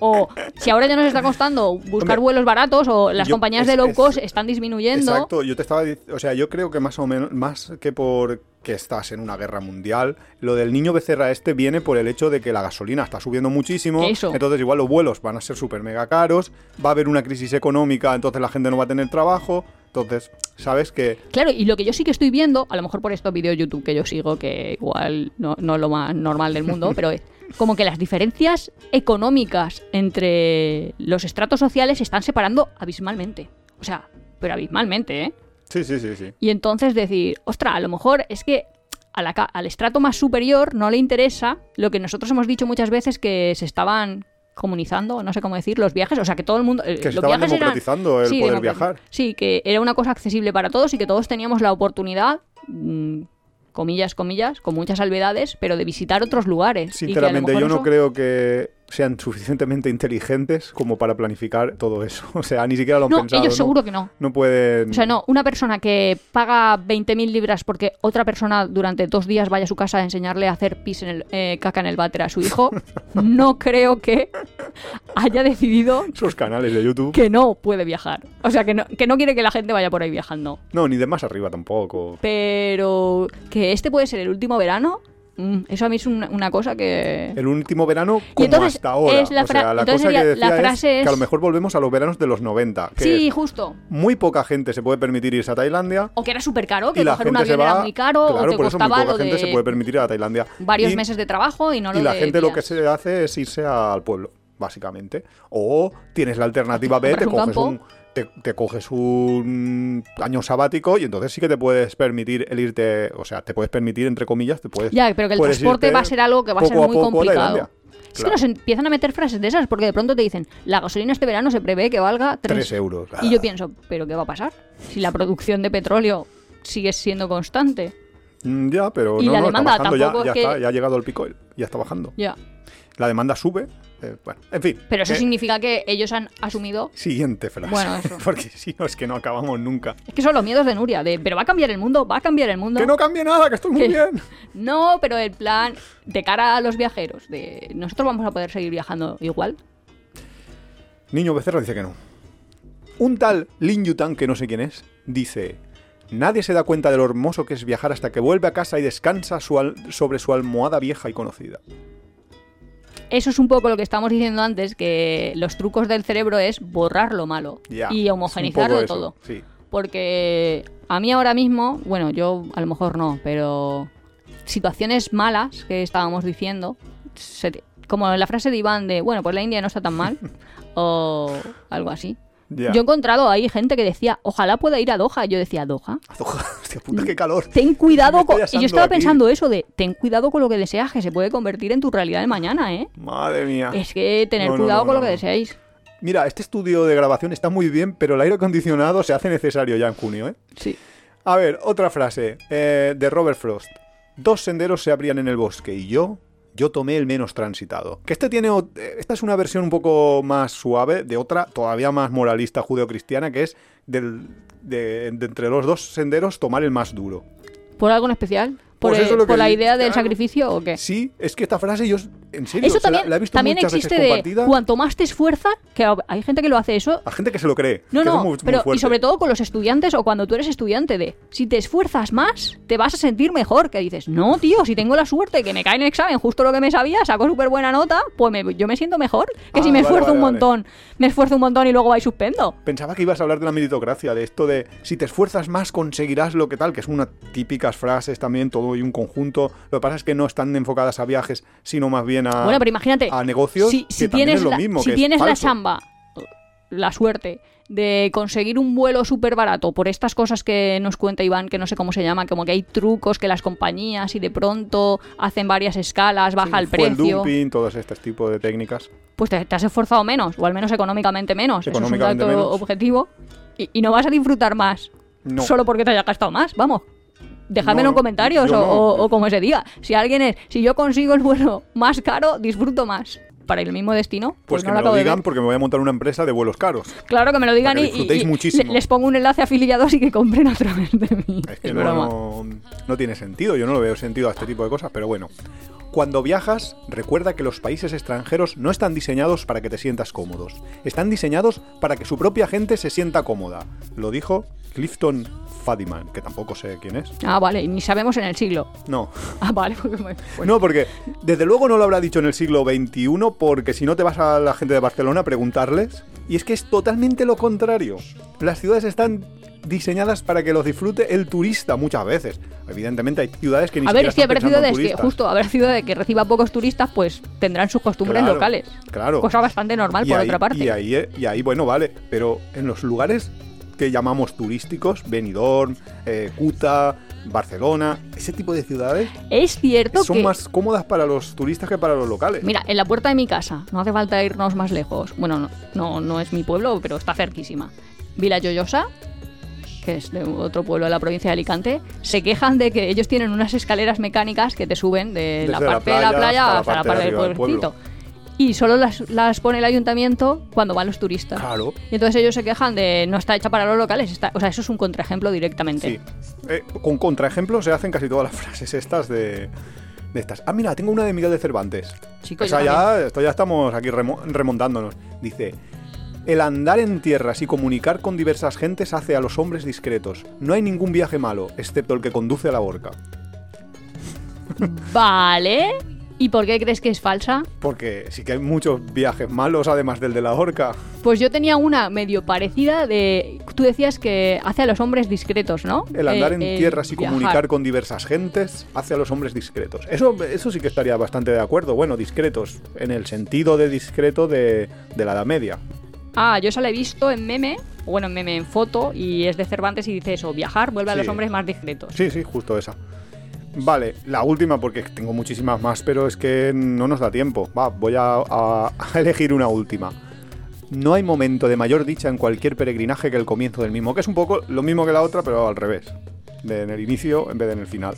Speaker 1: o si ahora ya nos está costando buscar
Speaker 2: Hombre,
Speaker 1: vuelos baratos o las
Speaker 2: yo-
Speaker 1: compañías de low
Speaker 2: es-
Speaker 1: cost están disminuyendo.
Speaker 2: Exacto, yo te estaba o sea, yo creo que más o menos, más que por que estás en una guerra mundial, lo del niño becerra este viene por el hecho de que la gasolina está subiendo muchísimo,
Speaker 1: Eso.
Speaker 2: entonces igual los vuelos van a ser súper mega caros, va a haber una crisis económica, entonces la gente no va a tener trabajo, entonces, ¿sabes que
Speaker 1: Claro, y lo que yo sí que estoy viendo, a lo mejor por estos vídeos de YouTube que yo sigo, que igual no, no es lo más normal del mundo, *laughs* pero es como que las diferencias económicas entre los estratos sociales se están separando abismalmente. O sea, pero abismalmente, ¿eh?
Speaker 2: Sí, sí, sí, sí.
Speaker 1: Y entonces decir, ostra, a lo mejor es que a la al estrato más superior no le interesa lo que nosotros hemos dicho muchas veces que se estaban comunizando, no sé cómo decir, los viajes, o sea que todo el mundo... eh,
Speaker 2: Que se
Speaker 1: los
Speaker 2: estaban
Speaker 1: viajes eran-
Speaker 2: democratizando el poder
Speaker 1: democrati-
Speaker 2: viajar.
Speaker 1: Sí, que era una cosa accesible para todos y que todos teníamos la oportunidad, mm, comillas, comillas, con muchas salvedades, pero de visitar otros lugares.
Speaker 2: Sinceramente, yo no
Speaker 1: eso-
Speaker 2: creo que sean suficientemente inteligentes como para planificar todo eso. *laughs* O sea, ni siquiera lo han
Speaker 1: No,
Speaker 2: pensado.
Speaker 1: ellos
Speaker 2: ¿no?
Speaker 1: seguro que no.
Speaker 2: No pueden...
Speaker 1: O sea, no, una persona que paga 20.000 libras porque otra persona durante dos días vaya a su casa a enseñarle a hacer pis en el, eh, caca en el váter a su hijo, *laughs* no creo que haya decidido
Speaker 2: Esos canales de YouTube.
Speaker 1: que no puede viajar. O sea, que no, que no quiere que la gente vaya por ahí viajando.
Speaker 2: No, ni de más arriba tampoco.
Speaker 1: Pero que este puede ser el último verano, mm, eso a mí es una, una cosa que...
Speaker 2: El último verano como
Speaker 1: entonces
Speaker 2: hasta ahora.
Speaker 1: es la
Speaker 2: o sea,
Speaker 1: fra-
Speaker 2: la cosa que
Speaker 1: la
Speaker 2: decía
Speaker 1: frase
Speaker 2: es que a lo mejor volvemos a los veranos de los 90. Que
Speaker 1: Sí,
Speaker 2: es
Speaker 1: justo.
Speaker 2: muy poca gente se puede permitir irse a Tailandia.
Speaker 1: O que era súper caro, que coger un avión
Speaker 2: va...
Speaker 1: era muy caro,
Speaker 2: claro,
Speaker 1: o que
Speaker 2: por eso muy
Speaker 1: costaba
Speaker 2: poca
Speaker 1: lo
Speaker 2: gente se puede permitir ir a Tailandia.
Speaker 1: varios
Speaker 2: Y-
Speaker 1: meses de trabajo y no lo
Speaker 2: Y la
Speaker 1: de
Speaker 2: gente lo que se hace es irse al pueblo, básicamente. O tienes la alternativa B, te coges un, te, te coges un año sabático y entonces sí que te puedes permitir el irte, o sea, te puedes permitir, entre comillas, te puedes...
Speaker 1: Ya, pero que el transporte va a ser algo que va a ser muy
Speaker 2: poco
Speaker 1: complicado. Es que nos empiezan a meter frases de esas porque de pronto te dicen, la gasolina este verano se prevé que valga 3
Speaker 2: Tres euros.
Speaker 1: Y yo pienso, ¿pero qué va a pasar? Si la producción de petróleo sigue siendo constante.
Speaker 2: Mm, Ya, pero
Speaker 1: Y
Speaker 2: no,
Speaker 1: la
Speaker 2: no,
Speaker 1: demanda
Speaker 2: está ya,
Speaker 1: tampoco
Speaker 2: ya
Speaker 1: es que-
Speaker 2: está, ya ha llegado el pico, ya está bajando.
Speaker 1: Ya.
Speaker 2: La demanda sube, eh, bueno, en fin.
Speaker 1: Pero eso
Speaker 2: Eh,
Speaker 1: significa que ellos han asumido...
Speaker 2: Siguiente frase.
Speaker 1: Bueno, eso. *laughs*
Speaker 2: Porque si no, es que no acabamos nunca.
Speaker 1: Es que son los miedos de Nuria, de, pero va a cambiar el mundo, va a cambiar el mundo.
Speaker 2: Que no cambie nada, que estoy muy
Speaker 1: Que-
Speaker 2: bien. *laughs*
Speaker 1: No, pero el plan de cara a los viajeros, de nosotros vamos a poder seguir viajando igual.
Speaker 2: Niño Becerra dice que no. Un tal Lin Yutan, que no sé quién es, dice: Nadie se da cuenta de lo hermoso que es viajar hasta que vuelve a casa y descansa su sobre su almohada vieja y conocida.
Speaker 1: Eso es un poco lo que estábamos diciendo antes, que los trucos del cerebro es borrar lo malo y
Speaker 2: eso,
Speaker 1: todo.
Speaker 2: Sí.
Speaker 1: Porque a mí ahora mismo, bueno, yo a lo mejor no, pero situaciones malas que estábamos diciendo, se te- como la frase de Iván de, bueno, pues la India no está tan mal, *laughs* o algo así. Yo he encontrado ahí gente que decía, ojalá pueda ir a Doha. Y yo decía, *laughs* Doha.
Speaker 2: Hostia puta, qué calor.
Speaker 1: Ten cuidado *laughs* con... Y yo estaba
Speaker 2: aquí.
Speaker 1: pensando eso de, ten cuidado con lo que deseas, que se puede convertir en tu realidad de mañana, ¿eh?
Speaker 2: Madre mía.
Speaker 1: Es que tener
Speaker 2: No,
Speaker 1: cuidado
Speaker 2: no,
Speaker 1: con lo que deseáis.
Speaker 2: Mira, este estudio de grabación está muy bien, pero el aire acondicionado se hace necesario ya en junio, ¿eh?
Speaker 1: Sí.
Speaker 2: A ver, otra frase eh, de Robert Frost. Dos senderos se abrían en el bosque y yo, yo tomé el menos transitado. Que este tiene, eh, esta es una versión un poco más suave de otra, todavía más moralista judeocristiana, que es del, de, de entre los dos senderos tomar el más duro.
Speaker 1: ¿Por algo en especial? ¿Por,
Speaker 2: Pues
Speaker 1: el- por la idea del
Speaker 2: claro.
Speaker 1: sacrificio o qué?
Speaker 2: Sí, es que esta frase yo en serio,
Speaker 1: Eso
Speaker 2: la-
Speaker 1: también,
Speaker 2: la visto
Speaker 1: también existe de cuanto más te esfuerzas, que hay gente que lo hace eso.
Speaker 2: A gente que se lo cree.
Speaker 1: No, no,
Speaker 2: muy
Speaker 1: pero y sobre todo con los estudiantes o cuando tú eres estudiante de si te esfuerzas más, te vas a sentir mejor. Que dices, no, tío, si tengo la suerte que me cae en el examen justo lo que me sabía, saco súper buena nota, pues me- yo me siento mejor que
Speaker 2: Ah,
Speaker 1: si me
Speaker 2: vale,
Speaker 1: esfuerzo
Speaker 2: vale,
Speaker 1: un
Speaker 2: vale.
Speaker 1: montón, me esfuerzo un montón y luego va y suspendo.
Speaker 2: Pensaba que ibas a hablar de la meritocracia, de esto de si te esfuerzas más conseguirás lo que tal, que es una típicas frases también, todo y un conjunto. Lo que pasa es que no están enfocadas a viajes, sino más bien a,
Speaker 1: bueno, pero imagínate,
Speaker 2: a negocios,
Speaker 1: si,
Speaker 2: que
Speaker 1: si
Speaker 2: también
Speaker 1: tienes,
Speaker 2: es lo
Speaker 1: la,
Speaker 2: mismo,
Speaker 1: si
Speaker 2: que es
Speaker 1: tienes la chamba, la suerte de conseguir un vuelo súper barato por estas cosas que nos cuenta Iván, que no sé cómo se llama, como que hay trucos que las compañías y de pronto hacen varias escalas, baja el
Speaker 2: Fue el
Speaker 1: precio.
Speaker 2: dumping, todos estos tipos de técnicas.
Speaker 1: pues te, te has esforzado menos, o al menos económicamente menos.
Speaker 2: Económicamente
Speaker 1: Eso es un dato
Speaker 2: menos.
Speaker 1: objetivo. Y, y no vas a disfrutar más
Speaker 2: No.
Speaker 1: solo porque te haya gastado más, vamos. Dejádmelo
Speaker 2: No,
Speaker 1: en comentarios o,
Speaker 2: no.
Speaker 1: o- o como se diga. Si alguien es, si yo consigo el vuelo más caro, disfruto más. Para el mismo destino, pues,
Speaker 2: Pues, que me lo digan porque me voy a montar una empresa de vuelos caros.
Speaker 1: Claro que me lo digan
Speaker 2: para que
Speaker 1: y- y,
Speaker 2: muchísimo.
Speaker 1: le- les pongo un enlace afiliados y que compren a través de mí.
Speaker 2: Es que
Speaker 1: Es
Speaker 2: no, no tiene sentido, yo no lo veo sentido a este tipo de cosas, pero bueno. Cuando viajas, recuerda que los países extranjeros no están diseñados para que te sientas cómodos. Están diseñados para que su propia gente se sienta cómoda. Lo dijo Clifton Fadiman, que tampoco sé quién es.
Speaker 1: Ah, vale, y ni sabemos en el siglo.
Speaker 2: No. *laughs*
Speaker 1: Ah, vale, porque
Speaker 2: No, porque desde luego no lo habrá dicho en el siglo XXI, porque si no te vas a la gente de Barcelona a preguntarles. Y es que es totalmente lo contrario. Las ciudades están diseñadas para que los disfrute el turista muchas veces. Evidentemente hay ciudades que ni
Speaker 1: A ver,
Speaker 2: siquiera
Speaker 1: que
Speaker 2: están
Speaker 1: habrá ciudades que, justo, habrá ciudades que reciba pocos turistas, pues tendrán sus costumbres
Speaker 2: Claro,
Speaker 1: locales.
Speaker 2: Claro.
Speaker 1: Cosa bastante normal,
Speaker 2: Y
Speaker 1: por
Speaker 2: ahí-
Speaker 1: otra parte.
Speaker 2: Y ahí, eh, y ahí, bueno, vale. Pero en los lugares que llamamos turísticos, Benidorm, eh, Kuta, Barcelona, ese tipo de ciudades
Speaker 1: Es cierto
Speaker 2: son
Speaker 1: que.
Speaker 2: más cómodas para los turistas que para los locales.
Speaker 1: Mira, en la puerta de mi casa, no hace falta irnos más lejos. Bueno, no, no, no es mi pueblo, pero está cerquísima. Vila Lloyosa, que es de otro pueblo de la provincia de Alicante, se quejan de que ellos tienen unas escaleras mecánicas que te suben de la parte de la
Speaker 2: playa hasta la parte de
Speaker 1: del pueblecito. Y solo las, las pone el ayuntamiento cuando van los turistas.
Speaker 2: Claro.
Speaker 1: Y entonces ellos se quejan de no está hecha para los locales. Está, o sea, eso es un contraejemplo directamente.
Speaker 2: Sí. Eh, con contraejemplos se hacen casi todas las *laughs* frases estas de, de estas. Ah, mira, tengo una de Miguel de Cervantes. Ya, esto ya estamos aquí remo- remontándonos. Dice, el andar en tierras y comunicar con diversas gentes hace a los hombres discretos. No hay ningún viaje malo, excepto el que conduce a la horca.
Speaker 1: Vale. ¿Y por qué crees que es falsa?
Speaker 2: Porque sí que hay muchos viajes malos, además del de la horca.
Speaker 1: Pues yo tenía una medio parecida de... Tú decías que hace a los hombres discretos, ¿no?
Speaker 2: El andar
Speaker 1: Eh,
Speaker 2: en
Speaker 1: eh,
Speaker 2: tierras y
Speaker 1: viajar.
Speaker 2: comunicar con diversas gentes hace a los hombres discretos. Eso, eso sí que estaría bastante de acuerdo. Bueno, discretos, en el sentido de discreto de, de la Edad Media.
Speaker 1: Ah, yo esa la he visto en meme, o bueno, en meme en foto, y es de Cervantes y dice eso, viajar vuelve a los hombres más discretos.
Speaker 2: Sí, sí, justo esa. Vale, la última porque tengo muchísimas más, pero es que no nos da tiempo. Va, voy a, a- a elegir una última. No hay momento de mayor dicha en cualquier peregrinaje que el comienzo del mismo, que es un poco lo mismo que la otra, pero al revés. De en el inicio en vez de en el final.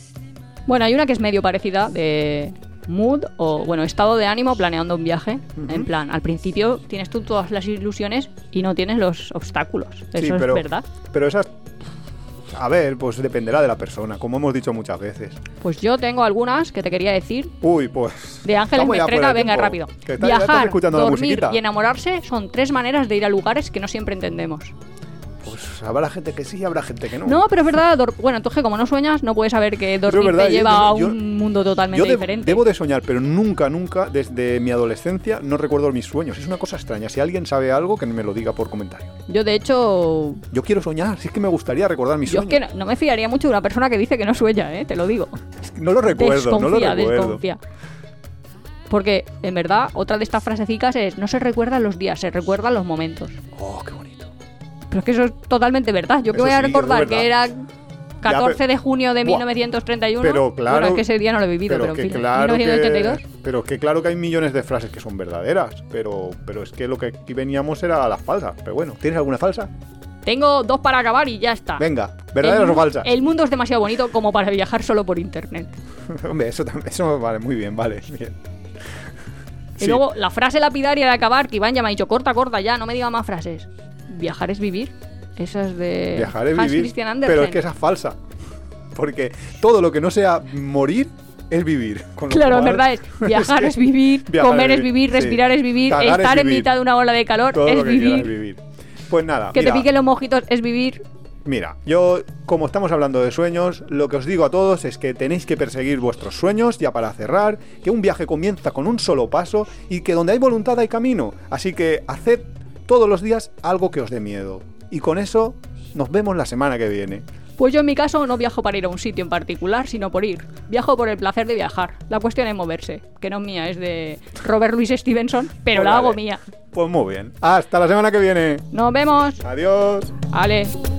Speaker 1: Bueno, hay una que es medio parecida de mood o, bueno, estado de ánimo planeando un viaje. En plan, al principio tienes tú todas las ilusiones y no tienes los obstáculos. Eso
Speaker 2: Sí,
Speaker 1: es verdad.
Speaker 2: Pero esas... A ver, pues dependerá de la persona, como hemos dicho muchas veces.
Speaker 1: Pues yo tengo algunas que te quería decir.
Speaker 2: Uy, pues...
Speaker 1: De Ángeles Mestrena, venga rápido. Viajar, dormir y enamorarse son tres maneras de ir a lugares que no siempre entendemos.
Speaker 2: Pues habrá gente que sí y habrá gente que no.
Speaker 1: No, pero es verdad, bueno, entonces como no sueñas, no puedes saber que dormir
Speaker 2: verdad,
Speaker 1: te
Speaker 2: yo-
Speaker 1: lleva a
Speaker 2: yo-
Speaker 1: un mundo totalmente
Speaker 2: Yo de-
Speaker 1: diferente.
Speaker 2: debo de soñar, pero nunca, nunca, desde mi adolescencia, no recuerdo mis sueños. Es una cosa extraña. Si alguien sabe algo, que me lo diga por comentario.
Speaker 1: Yo, de hecho,
Speaker 2: Yo quiero soñar, si es que me gustaría recordar mis
Speaker 1: yo es
Speaker 2: sueños.
Speaker 1: que no, no me fiaría mucho de una persona que dice que no sueña, ¿eh? Te lo digo.
Speaker 2: Es que no lo recuerdo, no lo
Speaker 1: desconfía,
Speaker 2: recuerdo.
Speaker 1: desconfía. Porque, en verdad, otra de estas frasecicas es no se recuerdan los días, se recuerdan los momentos.
Speaker 2: Oh, qué bonito.
Speaker 1: Pero es que eso es totalmente verdad. Yo que
Speaker 2: Eso
Speaker 1: voy a
Speaker 2: sí,
Speaker 1: recordar
Speaker 2: es
Speaker 1: que era
Speaker 2: verdad.
Speaker 1: 14
Speaker 2: pe-
Speaker 1: de junio de
Speaker 2: Buah.
Speaker 1: 1931.
Speaker 2: Pero claro.
Speaker 1: Bueno, es que ese día no lo he vivido, pero,
Speaker 2: que
Speaker 1: en fin.
Speaker 2: claro
Speaker 1: 1982.
Speaker 2: que, pero que claro que hay millones de frases que son verdaderas. Pero, pero es que lo que aquí veníamos era las falsas. Pero bueno, ¿tienes alguna falsa?
Speaker 1: Tengo dos para acabar y ya está.
Speaker 2: Venga, ¿verdaderas o falsas?
Speaker 1: El mundo es demasiado bonito como para viajar solo por internet. *laughs*
Speaker 2: Hombre, eso, eso vale, muy bien, vale. *laughs* Bien.
Speaker 1: Y
Speaker 2: Sí.
Speaker 1: luego la frase lapidaria de acabar, que Iván ya me ha dicho, corta, corta, ya, no me diga más frases. Viajar es vivir. Esa es de
Speaker 2: Viajar es
Speaker 1: Hans
Speaker 2: vivir,
Speaker 1: Christian Andersen.
Speaker 2: pero es que esa es falsa. Porque todo lo que no sea morir es vivir. con
Speaker 1: Claro, en verdad *laughs* es viajar
Speaker 2: que
Speaker 1: es vivir,
Speaker 2: viajar
Speaker 1: comer es
Speaker 2: vi-
Speaker 1: vivir,
Speaker 2: sí.
Speaker 1: respirar es vivir,
Speaker 2: Cagar es
Speaker 1: estar en mitad de una ola de calor
Speaker 2: Todo
Speaker 1: es
Speaker 2: lo que
Speaker 1: vivir,
Speaker 2: vivir. Pues nada,
Speaker 1: que
Speaker 2: mira,
Speaker 1: te piquen los mojitos es vivir.
Speaker 2: mira, yo como estamos hablando de sueños, lo que os digo a todos es que tenéis que perseguir vuestros sueños, ya para cerrar, que un viaje comienza con un solo paso y que donde hay voluntad hay camino. Así que haced todos los días algo que os dé miedo. Y con eso nos vemos la semana que viene.
Speaker 1: Pues yo en mi caso no viajo para ir a un sitio en particular, sino por ir. Viajo por el placer de viajar. La cuestión es moverse, que no es mía, es de Robert Louis Stevenson, pero
Speaker 2: Pues
Speaker 1: la hago
Speaker 2: vale.
Speaker 1: mía.
Speaker 2: Pues muy bien. Hasta la semana que viene.
Speaker 1: Nos vemos.
Speaker 2: Adiós.
Speaker 1: Ale.